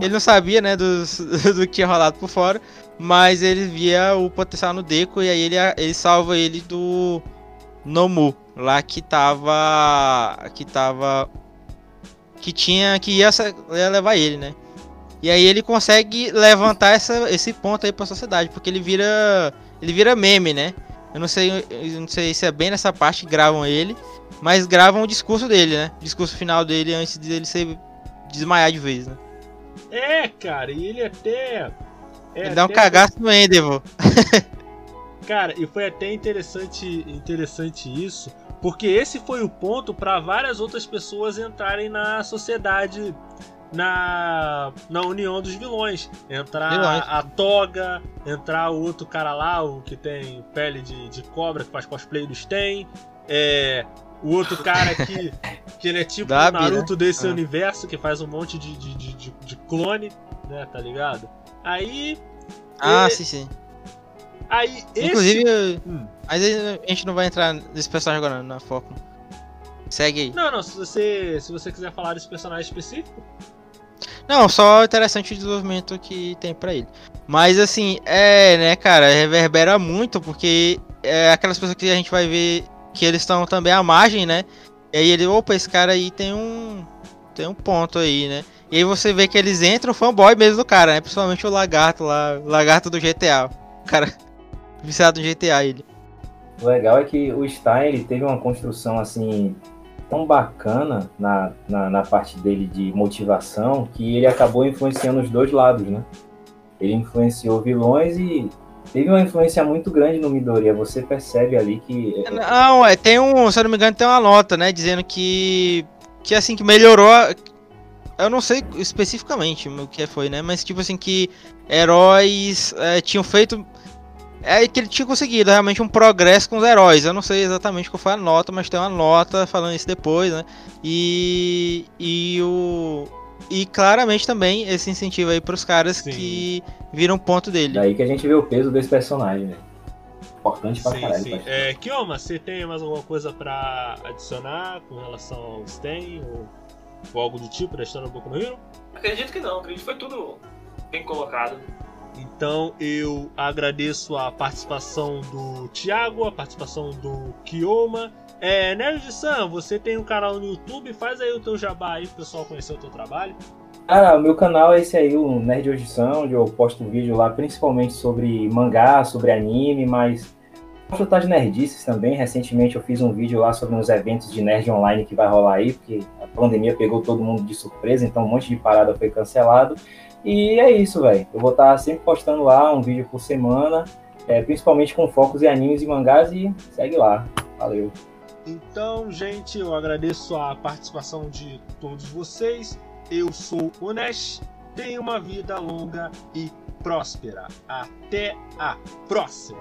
Ele não sabia, né, dos- <laughs> do que tinha rolado por fora, mas ele via o potencial no Deco e aí ele, ele salva ele do Nomu, lá que tava que tava que tinha que ia, ia levar ele, né? E aí ele consegue levantar essa, esse ponto aí pra sociedade, porque ele vira ele vira meme, né? Eu não sei, eu não sei se é bem nessa parte que gravam ele, mas gravam o discurso dele, né? O discurso final dele antes dele ser desmaiar de vez, né? É, cara, e ele até. é ele dá um até- cagaço no Endeavor. <laughs> Cara, e foi até interessante, interessante isso, porque esse foi o ponto para várias outras pessoas entrarem na sociedade, na, na união dos vilões. Entrar Vilões. a Toga, entrar o outro cara lá, o que tem pele de, de cobra, que faz cosplay do Sten. É, o outro cara que, <laughs> que ele é tipo o Dabi, Naruto né? desse Ah. universo, que faz um monte de, de, de, de- de clone, né, tá ligado? Aí. Ah, e- sim, sim. Aí, esse- Inclusive, eu- Hum. a gente não vai entrar nesse personagem agora, na foco. Segue aí. Não, não, se você, se você quiser falar desse personagem específico. Não, só interessante o desenvolvimento que tem pra ele. Mas assim, é, né, cara, reverbera muito, porque é aquelas pessoas que a gente vai ver que eles estão também à margem, né? E aí ele, opa, esse cara aí tem um. Tem um ponto aí, né? E aí você vê que eles entram fanboy mesmo do cara, né? Principalmente o lagarto lá, o lagarto do GTA. O cara <laughs> viciado no GTA ele. O legal é que o Stein ele teve uma construção assim tão bacana na, na, na parte dele de motivação que ele acabou influenciando os dois lados, né? Ele influenciou vilões e teve uma influência muito grande no Midoriya. Você percebe ali que Não, é, tem um, se eu não me engano, tem uma nota, né, dizendo que que assim que melhorou, eu não sei especificamente o que foi, né, mas tipo assim que heróis é, tinham feito é que ele tinha conseguido realmente um progresso com os heróis. Eu não sei exatamente qual foi a nota, mas tem uma nota falando isso depois, né? E e o e claramente também esse incentivo aí pros caras que viram ponto dele. daí que a gente vê o peso desse personagem, né? Importante pra Sim, caralho. sim. É, Kioma, você tem mais alguma coisa pra adicionar com relação ao Sten ou, ou algo do tipo da história do Boku no Hero? Acredito que não, acredito que foi tudo bem colocado. Então eu agradeço a participação do Thiago, a participação do Kioma. É, Nerd-san, você tem um canal no YouTube, faz aí o teu jabá aí pro pessoal conhecer o teu trabalho. Ah, o meu canal é esse aí, o Nerd Audição, onde eu posto vídeo lá principalmente sobre mangá, sobre anime, mas posto de nerdices também. Recentemente eu fiz um vídeo lá sobre uns eventos de nerd online que vai rolar aí, porque a pandemia pegou todo mundo de surpresa, então um monte de parada foi cancelado. E é isso, velho. Eu vou estar sempre postando lá um vídeo por semana, é, principalmente com focos em animes e mangás, e segue lá. Valeu. Então, gente, eu agradeço a participação de todos vocês. Eu sou o Nash. Tenha uma vida longa e próspera. Até a próxima!